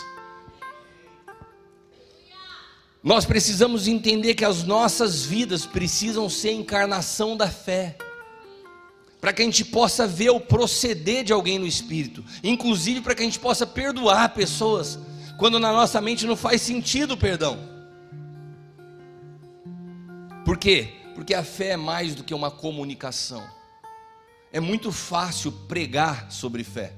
Speaker 1: Nós precisamos entender que as nossas vidas precisam ser encarnação da fé, para que a gente possa ver o proceder de alguém no espírito, inclusive para que a gente possa perdoar pessoas, quando na nossa mente não faz sentido o perdão. Por quê? Porque a fé é mais do que uma comunicação. É muito fácil pregar sobre fé.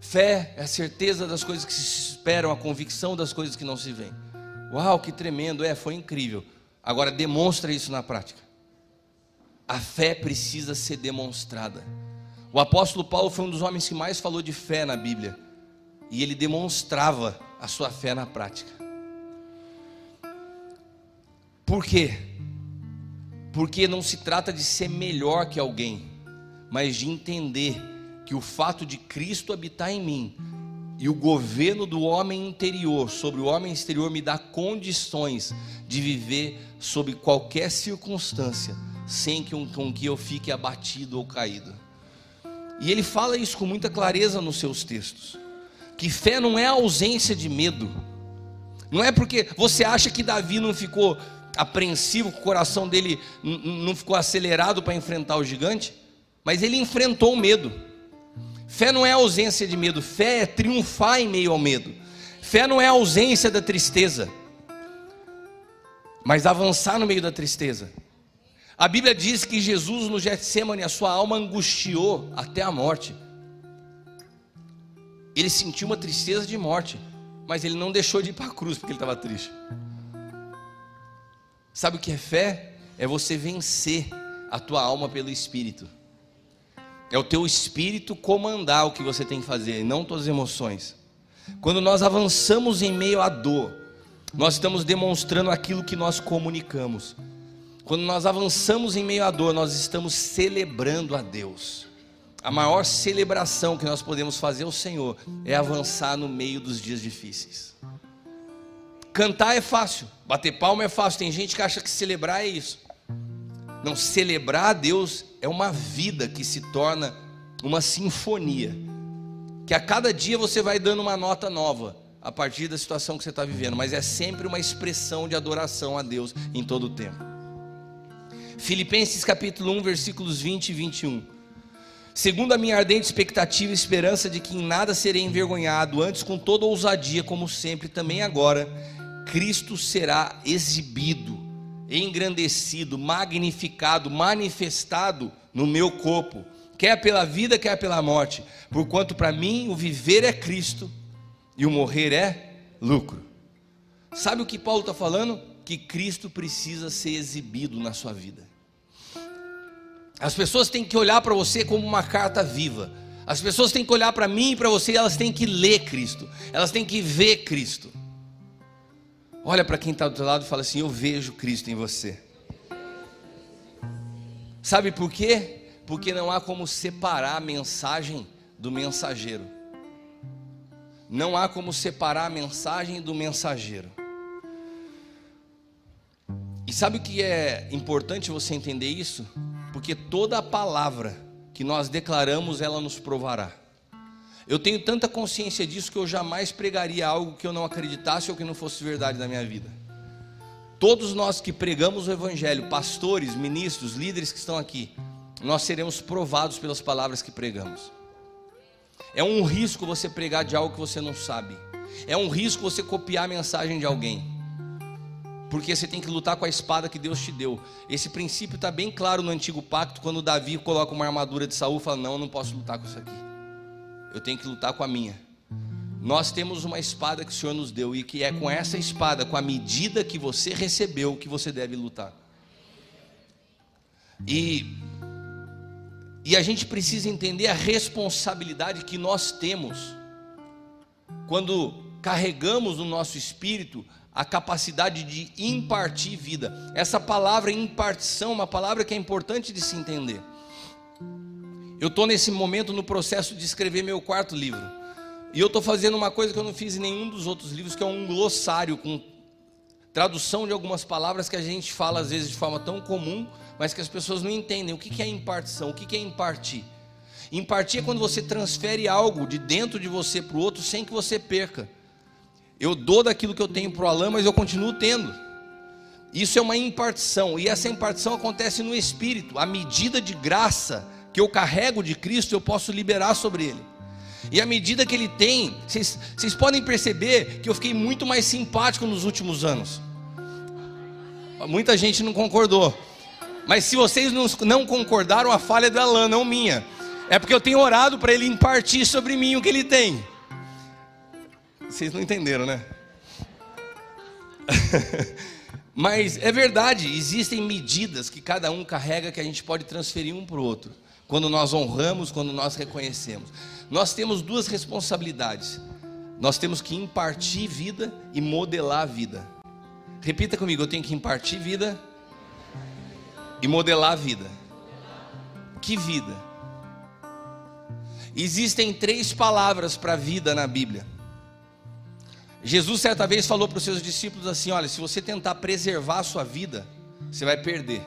Speaker 1: Fé é a certeza das coisas que se esperam, a convicção das coisas que não se veem. Uau, que tremendo, é, foi incrível. Agora demonstra isso na prática. A fé precisa ser demonstrada. O apóstolo Paulo foi um dos homens que mais falou de fé na Bíblia. E ele demonstrava a sua fé na prática. Por quê? Porque não se trata de ser melhor que alguém, mas de entender que o fato de Cristo habitar em mim e o governo do homem interior sobre o homem exterior me dá condições de viver sob qualquer circunstância, sem que, com que eu fique abatido ou caído. E ele fala isso com muita clareza nos seus textos. Que fé não é ausência de medo. Não é porque você acha que Davi não ficou apreensivo, o coração dele não ficou acelerado para enfrentar o gigante, mas ele enfrentou o medo. Fé não é ausência de medo, fé é triunfar em meio ao medo. Fé não é ausência da tristeza, mas avançar no meio da tristeza. A Bíblia diz que Jesus no Getsemane a sua alma angustiou até a morte. Ele sentiu uma tristeza de morte, mas ele não deixou de ir para a cruz porque ele estava triste. Sabe o que é fé? É você vencer a tua alma pelo Espírito. É o teu espírito comandar o que você tem que fazer, não tuas emoções. Quando nós avançamos em meio à dor, nós estamos demonstrando aquilo que nós comunicamos. Quando nós avançamos em meio à dor, nós estamos celebrando a Deus. A maior celebração que nós podemos fazer ao Senhor é avançar no meio dos dias difíceis. Cantar é fácil, bater palma é fácil. Tem gente que acha que celebrar é isso. Não, celebrar a Deus é uma vida que se torna uma sinfonia. Que a cada dia você vai dando uma nota nova a partir da situação que você está vivendo, mas é sempre uma expressão de adoração a Deus em todo o tempo. Filipenses capítulo 1, versículos 20 e 21. Segundo a minha ardente expectativa e esperança de que em nada serei envergonhado, antes com toda ousadia, como sempre, também agora, Cristo será exibido, engrandecido, magnificado, manifestado no meu corpo, quer pela vida, quer pela morte, porquanto para mim o viver é Cristo e o morrer é lucro. Sabe o que Paulo está falando? Que Cristo precisa ser exibido na sua vida. As pessoas têm que olhar para você como uma carta viva. As pessoas têm que olhar para mim e para você, elas têm que ler Cristo, elas têm que ver Cristo. Olha para quem está do teu lado e fala assim: Eu vejo Cristo em você. Sabe por quê? Porque não há como separar a mensagem do mensageiro. Não há como separar a mensagem do mensageiro. E sabe o que é importante você entender isso? Porque toda a palavra que nós declaramos, ela nos provará. Eu tenho tanta consciência disso que eu jamais pregaria algo que eu não acreditasse ou que não fosse verdade na minha vida. Todos nós que pregamos o Evangelho, pastores, ministros, líderes que estão aqui, nós seremos provados pelas palavras que pregamos. É um risco você pregar de algo que você não sabe. É um risco você copiar a mensagem de alguém. Porque você tem que lutar com a espada que Deus te deu. Esse princípio está bem claro no antigo pacto, quando Davi coloca uma armadura de Saul e fala: Não, eu não posso lutar com isso aqui. Eu tenho que lutar com a minha. Nós temos uma espada que o Senhor nos deu, e que é com essa espada, com a medida que você recebeu, que você deve lutar. E, e a gente precisa entender a responsabilidade que nós temos quando carregamos no nosso espírito a capacidade de impartir vida. Essa palavra impartição é uma palavra que é importante de se entender. Eu estou nesse momento no processo de escrever meu quarto livro. E eu estou fazendo uma coisa que eu não fiz em nenhum dos outros livros, que é um glossário com tradução de algumas palavras que a gente fala às vezes de forma tão comum, mas que as pessoas não entendem. O que é impartição? O que é impartir? Impartir é quando você transfere algo de dentro de você para o outro sem que você perca. Eu dou daquilo que eu tenho para o Alain, mas eu continuo tendo. Isso é uma impartição, e essa impartição acontece no espírito. A medida de graça que eu carrego de Cristo, eu posso liberar sobre ele. E à medida que ele tem, vocês, podem perceber que eu fiquei muito mais simpático nos últimos anos. Muita gente não concordou. Mas se vocês não, não concordaram, a falha é da Alain, não minha. É porque eu tenho orado para ele impartir sobre mim o que ele tem. Vocês não entenderam, né? Mas é verdade, existem medidas que cada um carrega que a gente pode transferir um para o outro. Quando nós honramos, quando nós reconhecemos. Nós temos duas responsabilidades. Nós temos que impartir vida e modelar a vida. Repita comigo, eu tenho que impartir vida e modelar a vida. Que vida? Existem três palavras para vida na Bíblia. Jesus certa vez falou para os seus discípulos assim: olha, se você tentar preservar a sua vida, você vai perder.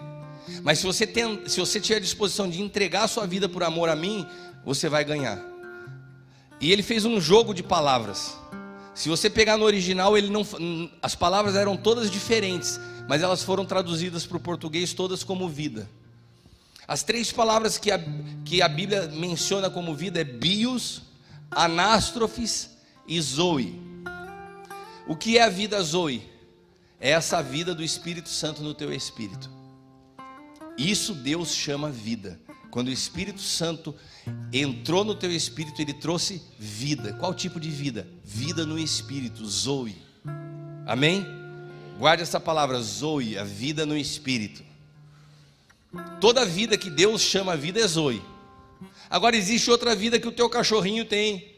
Speaker 1: Mas se você, tem, se você tiver a disposição de entregar a sua vida por amor a mim, você vai ganhar. E ele fez um jogo de palavras. Se você pegar no original, ele não, as palavras eram todas diferentes, mas elas foram traduzidas para o português todas como vida. As três palavras que a, que a Bíblia menciona como vida é bios, anástrofes e zoe. O que é a vida Zoe? É essa vida do Espírito Santo no teu espírito. Isso Deus chama vida. Quando o Espírito Santo entrou no teu espírito, ele trouxe vida. Qual tipo de vida? Vida no espírito, Zoe. Amém? Guarde essa palavra, Zoe, a vida no espírito. Toda vida que Deus chama vida é Zoe. Agora existe outra vida que o teu cachorrinho tem,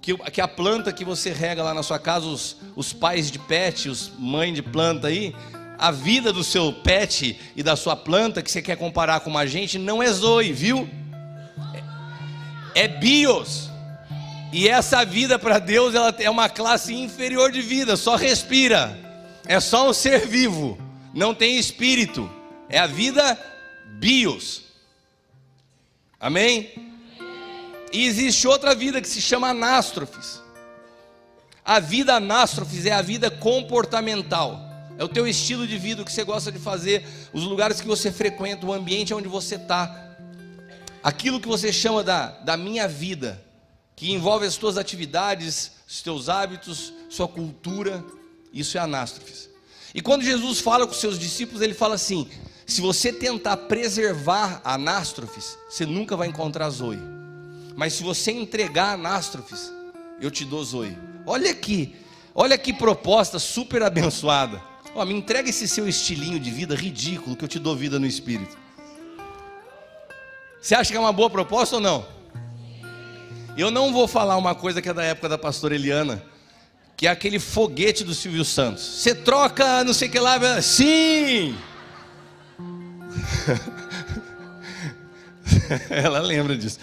Speaker 1: que, que a planta que você rega lá na sua casa, os, os pais de pet, os mães de planta aí, a vida do seu pet e da sua planta, que você quer comparar com uma gente, não é zoe, viu? É, é bios. E essa vida para Deus ela é uma classe inferior de vida, só respira. É só um ser vivo, não tem espírito. É a vida bios. Amém? E existe outra vida que se chama anástrofes. A vida anástrofes é a vida comportamental. É o teu estilo de vida, o que você gosta de fazer, os lugares que você frequenta, o ambiente onde você está. Aquilo que você chama da, da minha vida, que envolve as tuas atividades, os teus hábitos, sua cultura, isso é anástrofes. E quando Jesus fala com seus discípulos, ele fala assim: se você tentar preservar anástrofes, você nunca vai encontrar Zoe. Mas se você entregar anástrofes, eu te dou Zoe. Olha aqui, olha que proposta super abençoada. Ó, me entrega esse seu estilinho de vida ridículo que eu te dou vida no espírito. Você acha que é uma boa proposta ou não? Eu não vou falar uma coisa que é da época da pastora Eliana, que é aquele foguete do Silvio Santos. Você troca, não sei que lá, sim! Ela lembra disso.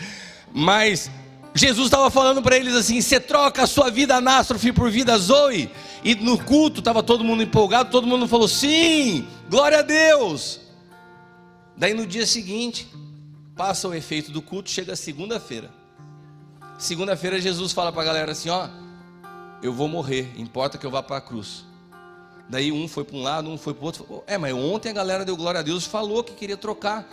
Speaker 1: Mas Jesus estava falando para eles assim: você troca a sua vida anástrofe por vida Zoe. E no culto estava todo mundo empolgado, todo mundo falou sim, glória a Deus. Daí no dia seguinte, passa o efeito do culto, chega segunda-feira. Segunda-feira Jesus fala para a galera assim: ó, eu vou morrer, importa que eu vá para a cruz. Daí um foi para um lado, um foi para o outro. É, mas ontem a galera deu glória a Deus, falou que queria trocar.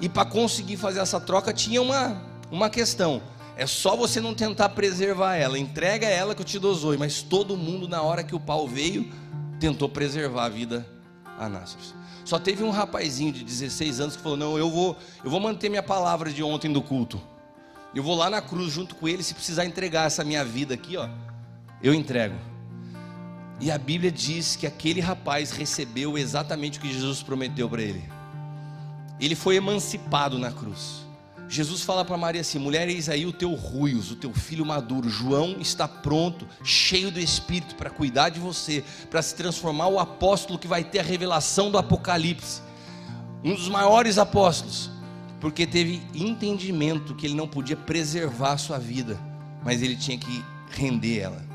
Speaker 1: E para conseguir fazer essa troca tinha uma, uma questão. É só você não tentar preservar ela. Entrega ela que eu te dou zoe. Mas todo mundo, na hora que o pau veio, tentou preservar a vida a Nássers. Só teve um rapazinho de 16 anos que falou: Não, eu vou, eu vou manter minha palavra de ontem do culto. Eu vou lá na cruz junto com ele. Se precisar entregar essa minha vida aqui, ó, eu entrego. E a Bíblia diz que aquele rapaz recebeu exatamente o que Jesus prometeu para ele. Ele foi emancipado na cruz. Jesus fala para Maria assim: mulher, eis aí o teu ruios, o teu filho maduro. João está pronto, cheio do Espírito, para cuidar de você, para se transformar o apóstolo que vai ter a revelação do Apocalipse. Um dos maiores apóstolos, porque teve entendimento que ele não podia preservar a sua vida, mas ele tinha que render ela.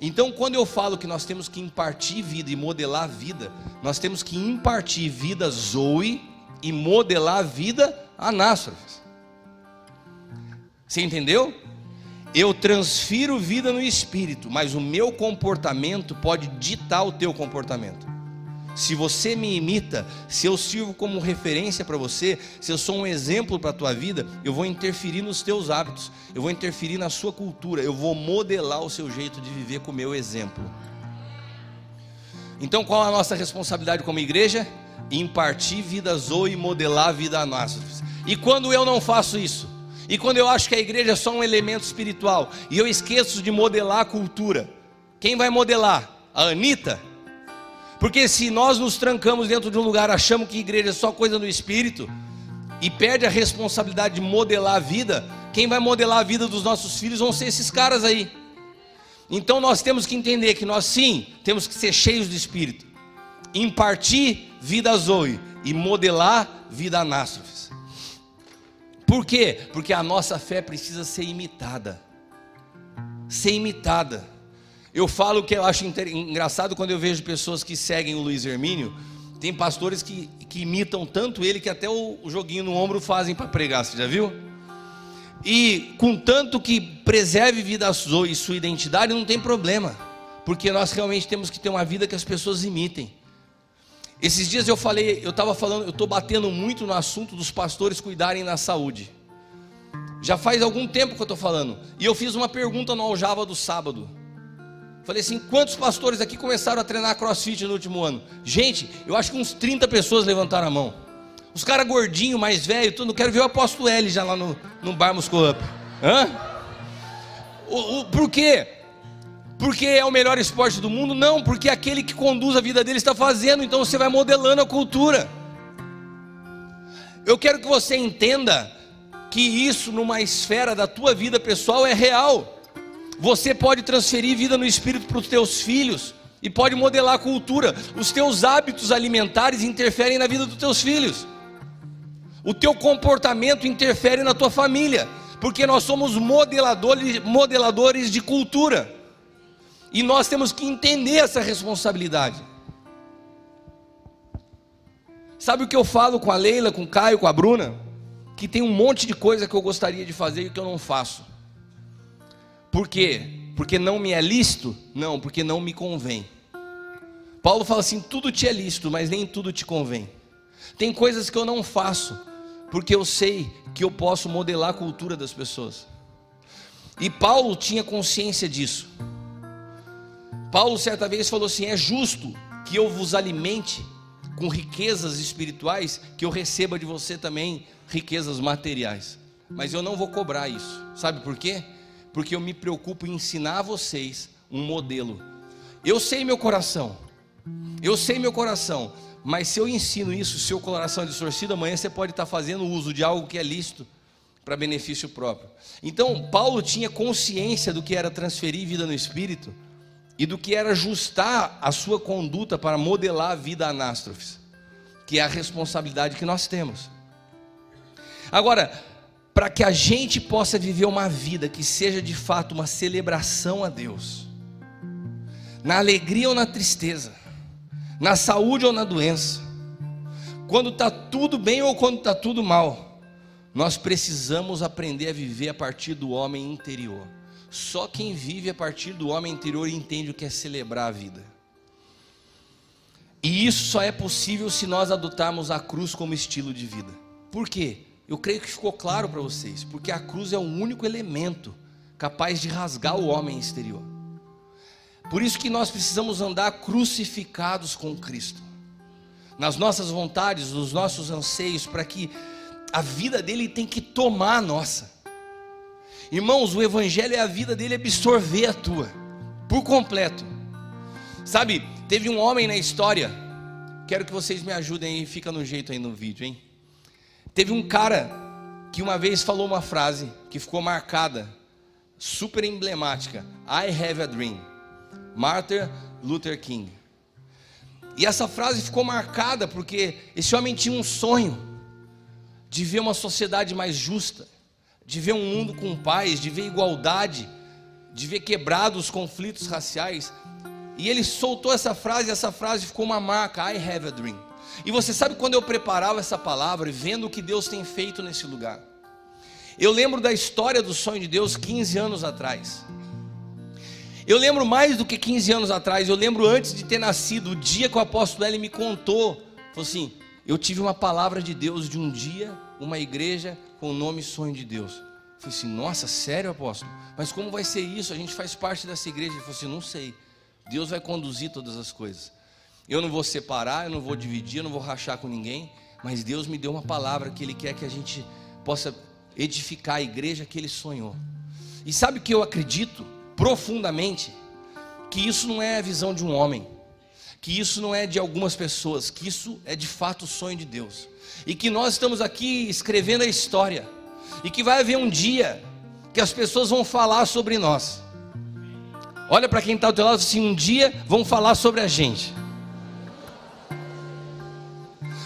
Speaker 1: Então, quando eu falo que nós temos que impartir vida e modelar vida, nós temos que impartir vida Zoe e modelar vida Anástrofes. Você entendeu? Eu transfiro vida no espírito, mas o meu comportamento pode ditar o teu comportamento. Se você me imita, se eu sirvo como referência para você, se eu sou um exemplo para a tua vida, eu vou interferir nos teus hábitos, eu vou interferir na sua cultura, eu vou modelar o seu jeito de viver com o meu exemplo. Então, qual a nossa responsabilidade como igreja? Impartir vida e modelar a vida a nós. E quando eu não faço isso, e quando eu acho que a igreja é só um elemento espiritual e eu esqueço de modelar a cultura, quem vai modelar? A Anitta? Porque se nós nos trancamos dentro de um lugar, achamos que igreja é só coisa do espírito e perde a responsabilidade de modelar a vida, quem vai modelar a vida dos nossos filhos vão ser esses caras aí. Então nós temos que entender que nós sim temos que ser cheios do espírito, impartir vida Zoe e modelar vida anástrofes. Por quê? Porque a nossa fé precisa ser imitada. Ser imitada. Eu falo que eu acho engraçado quando eu vejo pessoas que seguem o Luiz Hermínio. Tem pastores que, que imitam tanto ele que até o, o joguinho no ombro fazem para pregar, você já viu? E com tanto que preserve vida e sua identidade, não tem problema, porque nós realmente temos que ter uma vida que as pessoas imitem. Esses dias eu falei, eu estava falando, eu estou batendo muito no assunto dos pastores cuidarem da saúde. Já faz algum tempo que eu estou falando. E eu fiz uma pergunta no Aljava do sábado. Falei assim: quantos pastores aqui começaram a treinar crossfit no último ano? Gente, eu acho que uns 30 pessoas levantaram a mão. Os caras gordinhos, mais velhos, tudo. Quero ver o apóstolo L já lá no, no Bar Muscle Up. Hã? O, o, por quê? Porque é o melhor esporte do mundo? Não, porque aquele que conduz a vida dele está fazendo, então você vai modelando a cultura. Eu quero que você entenda que isso, numa esfera da tua vida pessoal, é real. Você pode transferir vida no espírito para os teus filhos e pode modelar a cultura. Os teus hábitos alimentares interferem na vida dos teus filhos. O teu comportamento interfere na tua família, porque nós somos modeladores, modeladores de cultura. E nós temos que entender essa responsabilidade. Sabe o que eu falo com a Leila, com o Caio, com a Bruna? Que tem um monte de coisa que eu gostaria de fazer e que eu não faço. Por quê? Porque não me é lícito? Não, porque não me convém. Paulo fala assim: tudo te é lícito, mas nem tudo te convém. Tem coisas que eu não faço, porque eu sei que eu posso modelar a cultura das pessoas. E Paulo tinha consciência disso. Paulo certa vez falou assim: é justo que eu vos alimente com riquezas espirituais, que eu receba de você também riquezas materiais. Mas eu não vou cobrar isso. Sabe por quê? Porque eu me preocupo em ensinar a vocês um modelo. Eu sei meu coração. Eu sei meu coração. Mas se eu ensino isso, seu coração é distorcido, amanhã você pode estar fazendo uso de algo que é lícito para benefício próprio. Então, Paulo tinha consciência do que era transferir vida no espírito e do que era ajustar a sua conduta para modelar a vida anástrofes, que é a responsabilidade que nós temos. Agora, para que a gente possa viver uma vida que seja de fato uma celebração a Deus, na alegria ou na tristeza, na saúde ou na doença, quando está tudo bem ou quando está tudo mal, nós precisamos aprender a viver a partir do homem interior. Só quem vive a partir do homem interior entende o que é celebrar a vida. E isso só é possível se nós adotarmos a cruz como estilo de vida. Por quê? Eu creio que ficou claro para vocês, porque a cruz é o único elemento capaz de rasgar o homem exterior. Por isso que nós precisamos andar crucificados com Cristo. Nas nossas vontades, nos nossos anseios, para que a vida dele tem que tomar a nossa. Irmãos, o evangelho é a vida dele absorver a tua, por completo. Sabe, teve um homem na história, quero que vocês me ajudem aí, fica no jeito aí no vídeo, hein? Teve um cara que uma vez falou uma frase que ficou marcada, super emblemática: I have a dream. Martin Luther King. E essa frase ficou marcada porque esse homem tinha um sonho de ver uma sociedade mais justa de ver um mundo com paz, de ver igualdade, de ver quebrados os conflitos raciais. E ele soltou essa frase, e essa frase ficou uma marca: I have a dream. E você sabe quando eu preparava essa palavra, vendo o que Deus tem feito nesse lugar. Eu lembro da história do sonho de Deus 15 anos atrás. Eu lembro mais do que 15 anos atrás, eu lembro antes de ter nascido, o dia que o apóstolo L me contou, falou assim: eu tive uma palavra de Deus de um dia, uma igreja com o nome Sonho de Deus. Eu falei assim, nossa, sério, apóstolo? Mas como vai ser isso? A gente faz parte dessa igreja. Ele falou assim, não sei. Deus vai conduzir todas as coisas. Eu não vou separar, eu não vou dividir, eu não vou rachar com ninguém. Mas Deus me deu uma palavra que Ele quer que a gente possa edificar a igreja que Ele sonhou. E sabe o que eu acredito profundamente? Que isso não é a visão de um homem que isso não é de algumas pessoas, que isso é de fato o sonho de Deus. E que nós estamos aqui escrevendo a história. E que vai haver um dia que as pessoas vão falar sobre nós. Olha para quem está ao teu lado assim, um dia vão falar sobre a gente.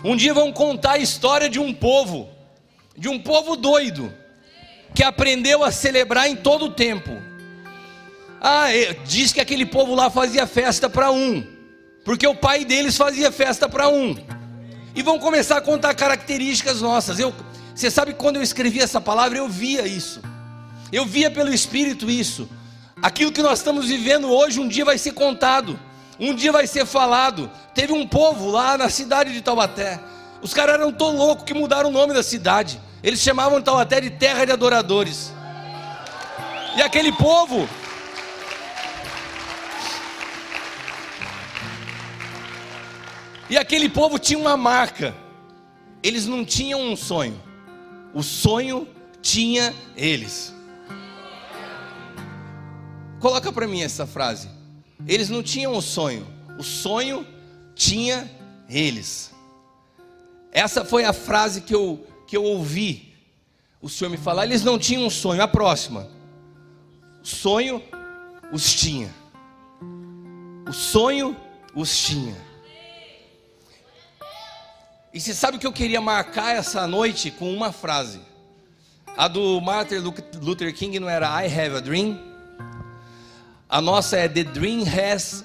Speaker 1: Um dia vão contar a história de um povo, de um povo doido, que aprendeu a celebrar em todo o tempo. Ah, é, diz que aquele povo lá fazia festa para um, porque o pai deles fazia festa para um. E vão começar a contar características nossas. Eu, você sabe quando eu escrevi essa palavra, eu via isso. Eu via pelo Espírito isso. Aquilo que nós estamos vivendo hoje, um dia vai ser contado. Um dia vai ser falado. Teve um povo lá na cidade de Taubaté. Os caras eram tão loucos que mudaram o nome da cidade. Eles chamavam Taubaté de terra de adoradores. E aquele povo E aquele povo tinha uma marca. Eles não tinham um sonho. O sonho tinha eles. Coloca para mim essa frase. Eles não tinham um sonho. O sonho tinha eles. Essa foi a frase que eu, que eu ouvi o Senhor me falar. Eles não tinham um sonho. A próxima. O sonho os tinha. O sonho os tinha. E você sabe que eu queria marcar essa noite com uma frase. A do Martin Luther King não era I have a dream? A nossa é The dream has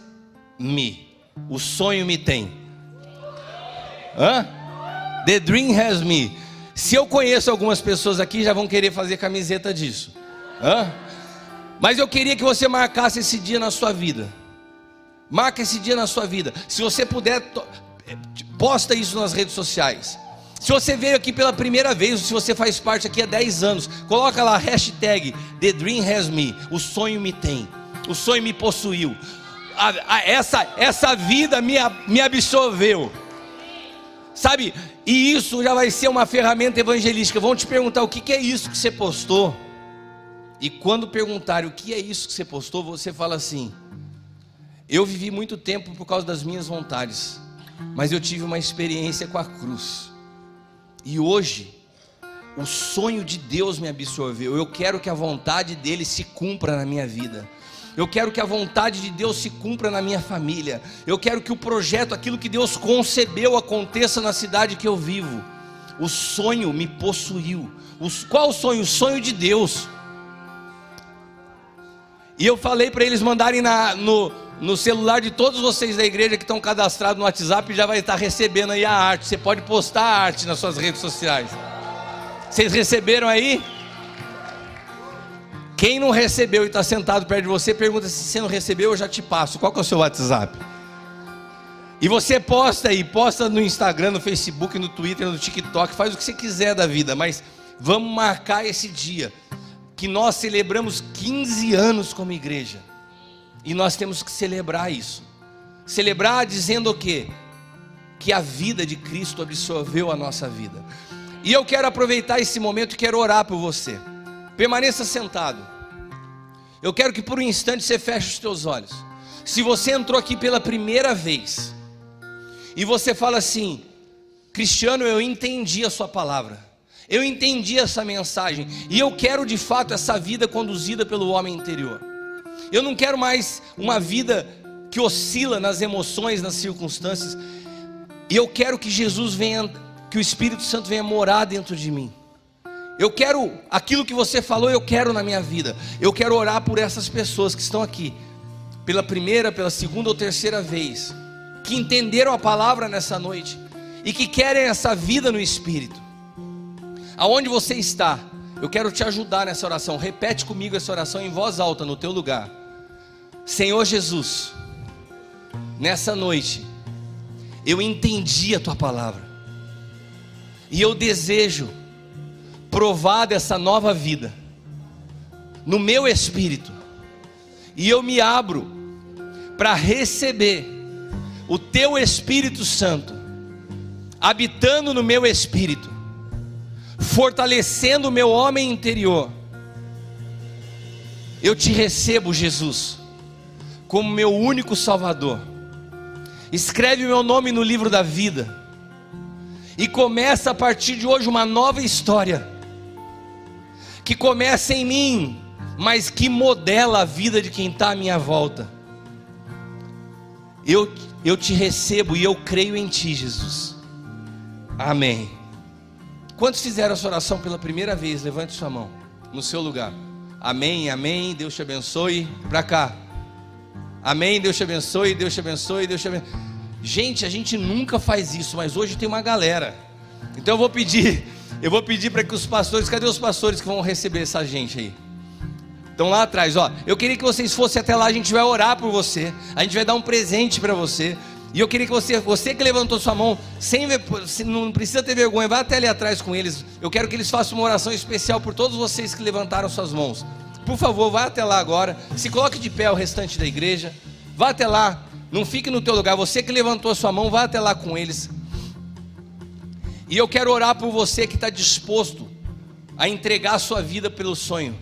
Speaker 1: me. O sonho me tem. Hã? The dream has me. Se eu conheço algumas pessoas aqui, já vão querer fazer camiseta disso. Hã? Mas eu queria que você marcasse esse dia na sua vida. Marca esse dia na sua vida. Se você puder, posta isso nas redes sociais. Se você veio aqui pela primeira vez, ou se você faz parte aqui há 10 anos, coloca lá hashtag The Dream Has Me, o sonho me tem, o sonho me possuiu, a, a, essa, essa vida me, me absorveu. Sabe, e isso já vai ser uma ferramenta evangelística. Vão te perguntar o que, que é isso que você postou. E quando perguntarem o que é isso que você postou, você fala assim: Eu vivi muito tempo por causa das minhas vontades, mas eu tive uma experiência com a cruz. E hoje, o sonho de Deus me absorveu. Eu quero que a vontade dele se cumpra na minha vida. Eu quero que a vontade de Deus se cumpra na minha família. Eu quero que o projeto, aquilo que Deus concebeu, aconteça na cidade que eu vivo. O sonho me possuiu. qual o sonho? O sonho de Deus. E eu falei para eles mandarem na, no, no celular de todos vocês da igreja que estão cadastrados no WhatsApp, já vai estar recebendo aí a arte. Você pode postar a arte nas suas redes sociais. Vocês receberam aí? Quem não recebeu e está sentado perto de você, pergunta se você não recebeu, eu já te passo. Qual que é o seu WhatsApp? E você posta aí, posta no Instagram, no Facebook, no Twitter, no TikTok, faz o que você quiser da vida, mas vamos marcar esse dia que nós celebramos 15 anos como igreja. E nós temos que celebrar isso. Celebrar dizendo o quê? Que a vida de Cristo absorveu a nossa vida. E eu quero aproveitar esse momento e quero orar por você. Permaneça sentado. Eu quero que por um instante você feche os teus olhos. Se você entrou aqui pela primeira vez e você fala assim: Cristiano, eu entendi a sua palavra. Eu entendi essa mensagem e eu quero de fato essa vida conduzida pelo homem interior. Eu não quero mais uma vida que oscila nas emoções, nas circunstâncias. E eu quero que Jesus venha, que o Espírito Santo venha morar dentro de mim. Eu quero aquilo que você falou, eu quero na minha vida. Eu quero orar por essas pessoas que estão aqui, pela primeira, pela segunda ou terceira vez, que entenderam a palavra nessa noite e que querem essa vida no Espírito aonde você está, eu quero te ajudar nessa oração. Repete comigo essa oração em voz alta no teu lugar. Senhor Jesus, nessa noite, eu entendi a tua palavra. E eu desejo provar dessa nova vida no meu espírito. E eu me abro para receber o teu Espírito Santo habitando no meu espírito fortalecendo o meu homem interior. Eu te recebo, Jesus, como meu único Salvador. Escreve meu nome no livro da vida. E começa a partir de hoje uma nova história. Que começa em mim, mas que modela a vida de quem está à minha volta. Eu, eu te recebo e eu creio em ti, Jesus. Amém. Quantos fizeram essa oração pela primeira vez? Levante sua mão no seu lugar. Amém, amém. Deus te abençoe. Para cá. Amém. Deus te abençoe. Deus te abençoe. Deus te abençoe. Gente, a gente nunca faz isso, mas hoje tem uma galera. Então eu vou pedir, eu vou pedir para que os pastores, cadê os pastores que vão receber essa gente aí? Estão lá atrás, ó. Eu queria que vocês fossem até lá, a gente vai orar por você. A gente vai dar um presente para você. E eu queria que você, você que levantou sua mão, sem não precisa ter vergonha, vá até ali atrás com eles. Eu quero que eles façam uma oração especial por todos vocês que levantaram suas mãos. Por favor, vá até lá agora. Se coloque de pé o restante da igreja. Vá até lá. Não fique no teu lugar. Você que levantou sua mão, vá até lá com eles. E eu quero orar por você que está disposto a entregar a sua vida pelo sonho.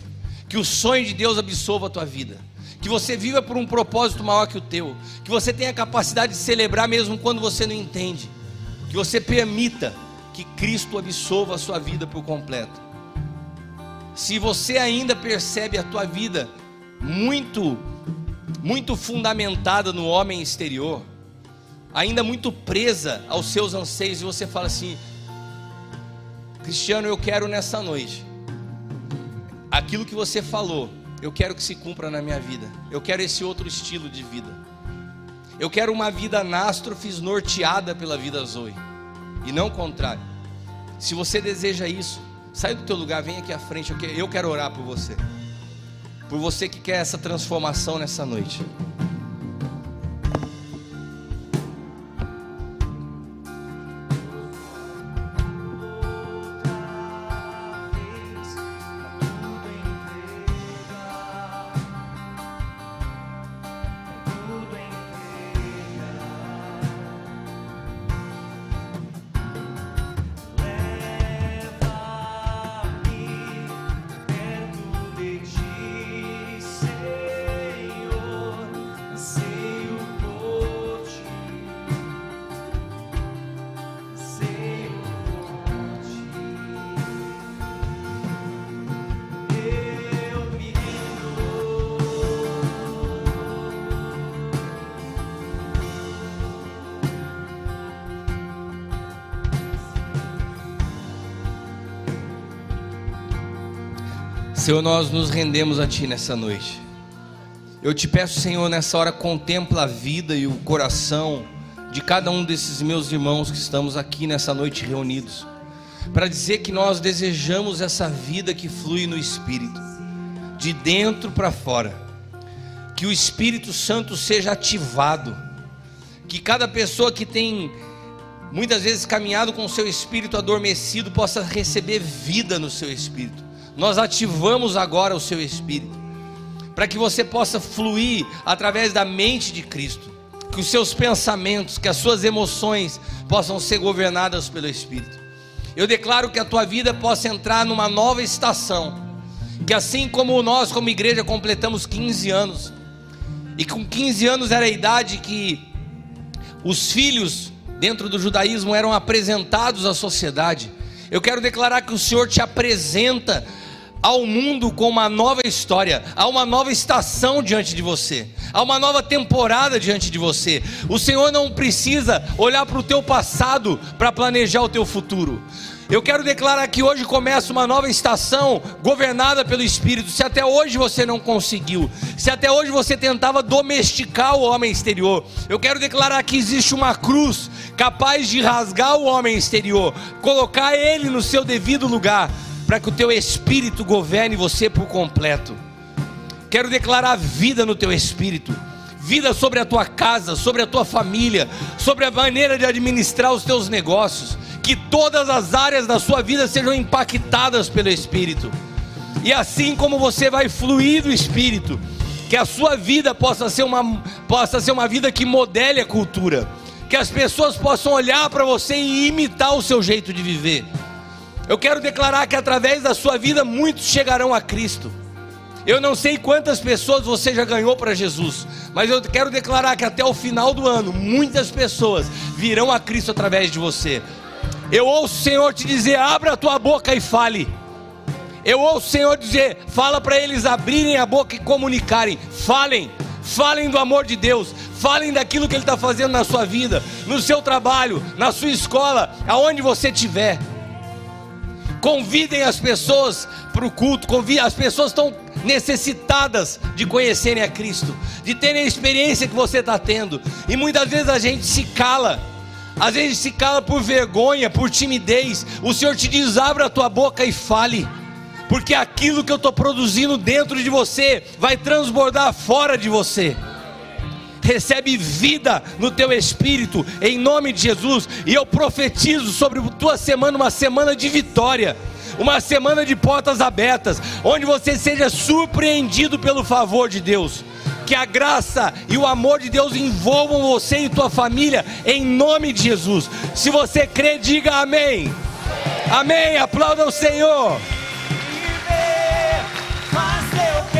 Speaker 1: Que o sonho de Deus absolva a tua vida que você viva por um propósito maior que o teu, que você tenha a capacidade de celebrar mesmo quando você não entende, que você permita que Cristo absolva a sua vida por completo. Se você ainda percebe a tua vida muito muito fundamentada no homem exterior, ainda muito presa aos seus anseios e você fala assim: Cristiano, eu quero nessa noite. Aquilo que você falou eu quero que se cumpra na minha vida. Eu quero esse outro estilo de vida. Eu quero uma vida nástrofes norteada pela vida Zoe. E não o contrário. Se você deseja isso, sai do teu lugar, vem aqui à frente. Eu quero orar por você. Por você que quer essa transformação nessa noite. Senhor, nós nos rendemos a Ti nessa noite. Eu te peço, Senhor, nessa hora, contempla a vida e o coração de cada um desses meus irmãos que estamos aqui nessa noite reunidos, para dizer que nós desejamos essa vida que flui no Espírito, de dentro para fora, que o Espírito Santo seja ativado, que cada pessoa que tem muitas vezes caminhado com o seu espírito adormecido possa receber vida no seu espírito. Nós ativamos agora o seu espírito para que você possa fluir através da mente de Cristo, que os seus pensamentos, que as suas emoções possam ser governadas pelo Espírito. Eu declaro que a tua vida possa entrar numa nova estação, que assim como nós, como igreja, completamos 15 anos, e com 15 anos era a idade que os filhos dentro do judaísmo eram apresentados à sociedade. Eu quero declarar que o Senhor te apresenta ao mundo com uma nova história, há uma nova estação diante de você, há uma nova temporada diante de você. O Senhor não precisa olhar para o teu passado para planejar o teu futuro. Eu quero declarar que hoje começa uma nova estação governada pelo Espírito. Se até hoje você não conseguiu, se até hoje você tentava domesticar o homem exterior, eu quero declarar que existe uma cruz capaz de rasgar o homem exterior, colocar ele no seu devido lugar para que o teu espírito governe você por completo. Quero declarar vida no teu espírito, vida sobre a tua casa, sobre a tua família, sobre a maneira de administrar os teus negócios, que todas as áreas da sua vida sejam impactadas pelo espírito. E assim como você vai fluir do espírito, que a sua vida possa ser uma possa ser uma vida que modele a cultura, que as pessoas possam olhar para você e imitar o seu jeito de viver. Eu quero declarar que através da sua vida muitos chegarão a Cristo. Eu não sei quantas pessoas você já ganhou para Jesus, mas eu quero declarar que até o final do ano muitas pessoas virão a Cristo através de você. Eu ouço o Senhor te dizer: abra a tua boca e fale. Eu ouço o Senhor dizer: fala para eles abrirem a boca e comunicarem. Falem, falem do amor de Deus, falem daquilo que Ele está fazendo na sua vida, no seu trabalho, na sua escola, aonde você estiver. Convidem as pessoas para o culto. As pessoas estão necessitadas de conhecerem a Cristo, de terem a experiência que você está tendo. E muitas vezes a gente se cala. Às vezes se cala por vergonha, por timidez. O Senhor te diz: abra a tua boca e fale. Porque aquilo que eu estou produzindo dentro de você vai transbordar fora de você recebe vida no teu espírito, em nome de Jesus. E eu profetizo sobre tua semana, uma semana de vitória uma semana de portas abertas, onde você seja surpreendido pelo favor de Deus. Que a graça e o amor de Deus envolvam você e tua família, em nome de Jesus. Se você crê, diga amém. Amém. Aplauda o Senhor.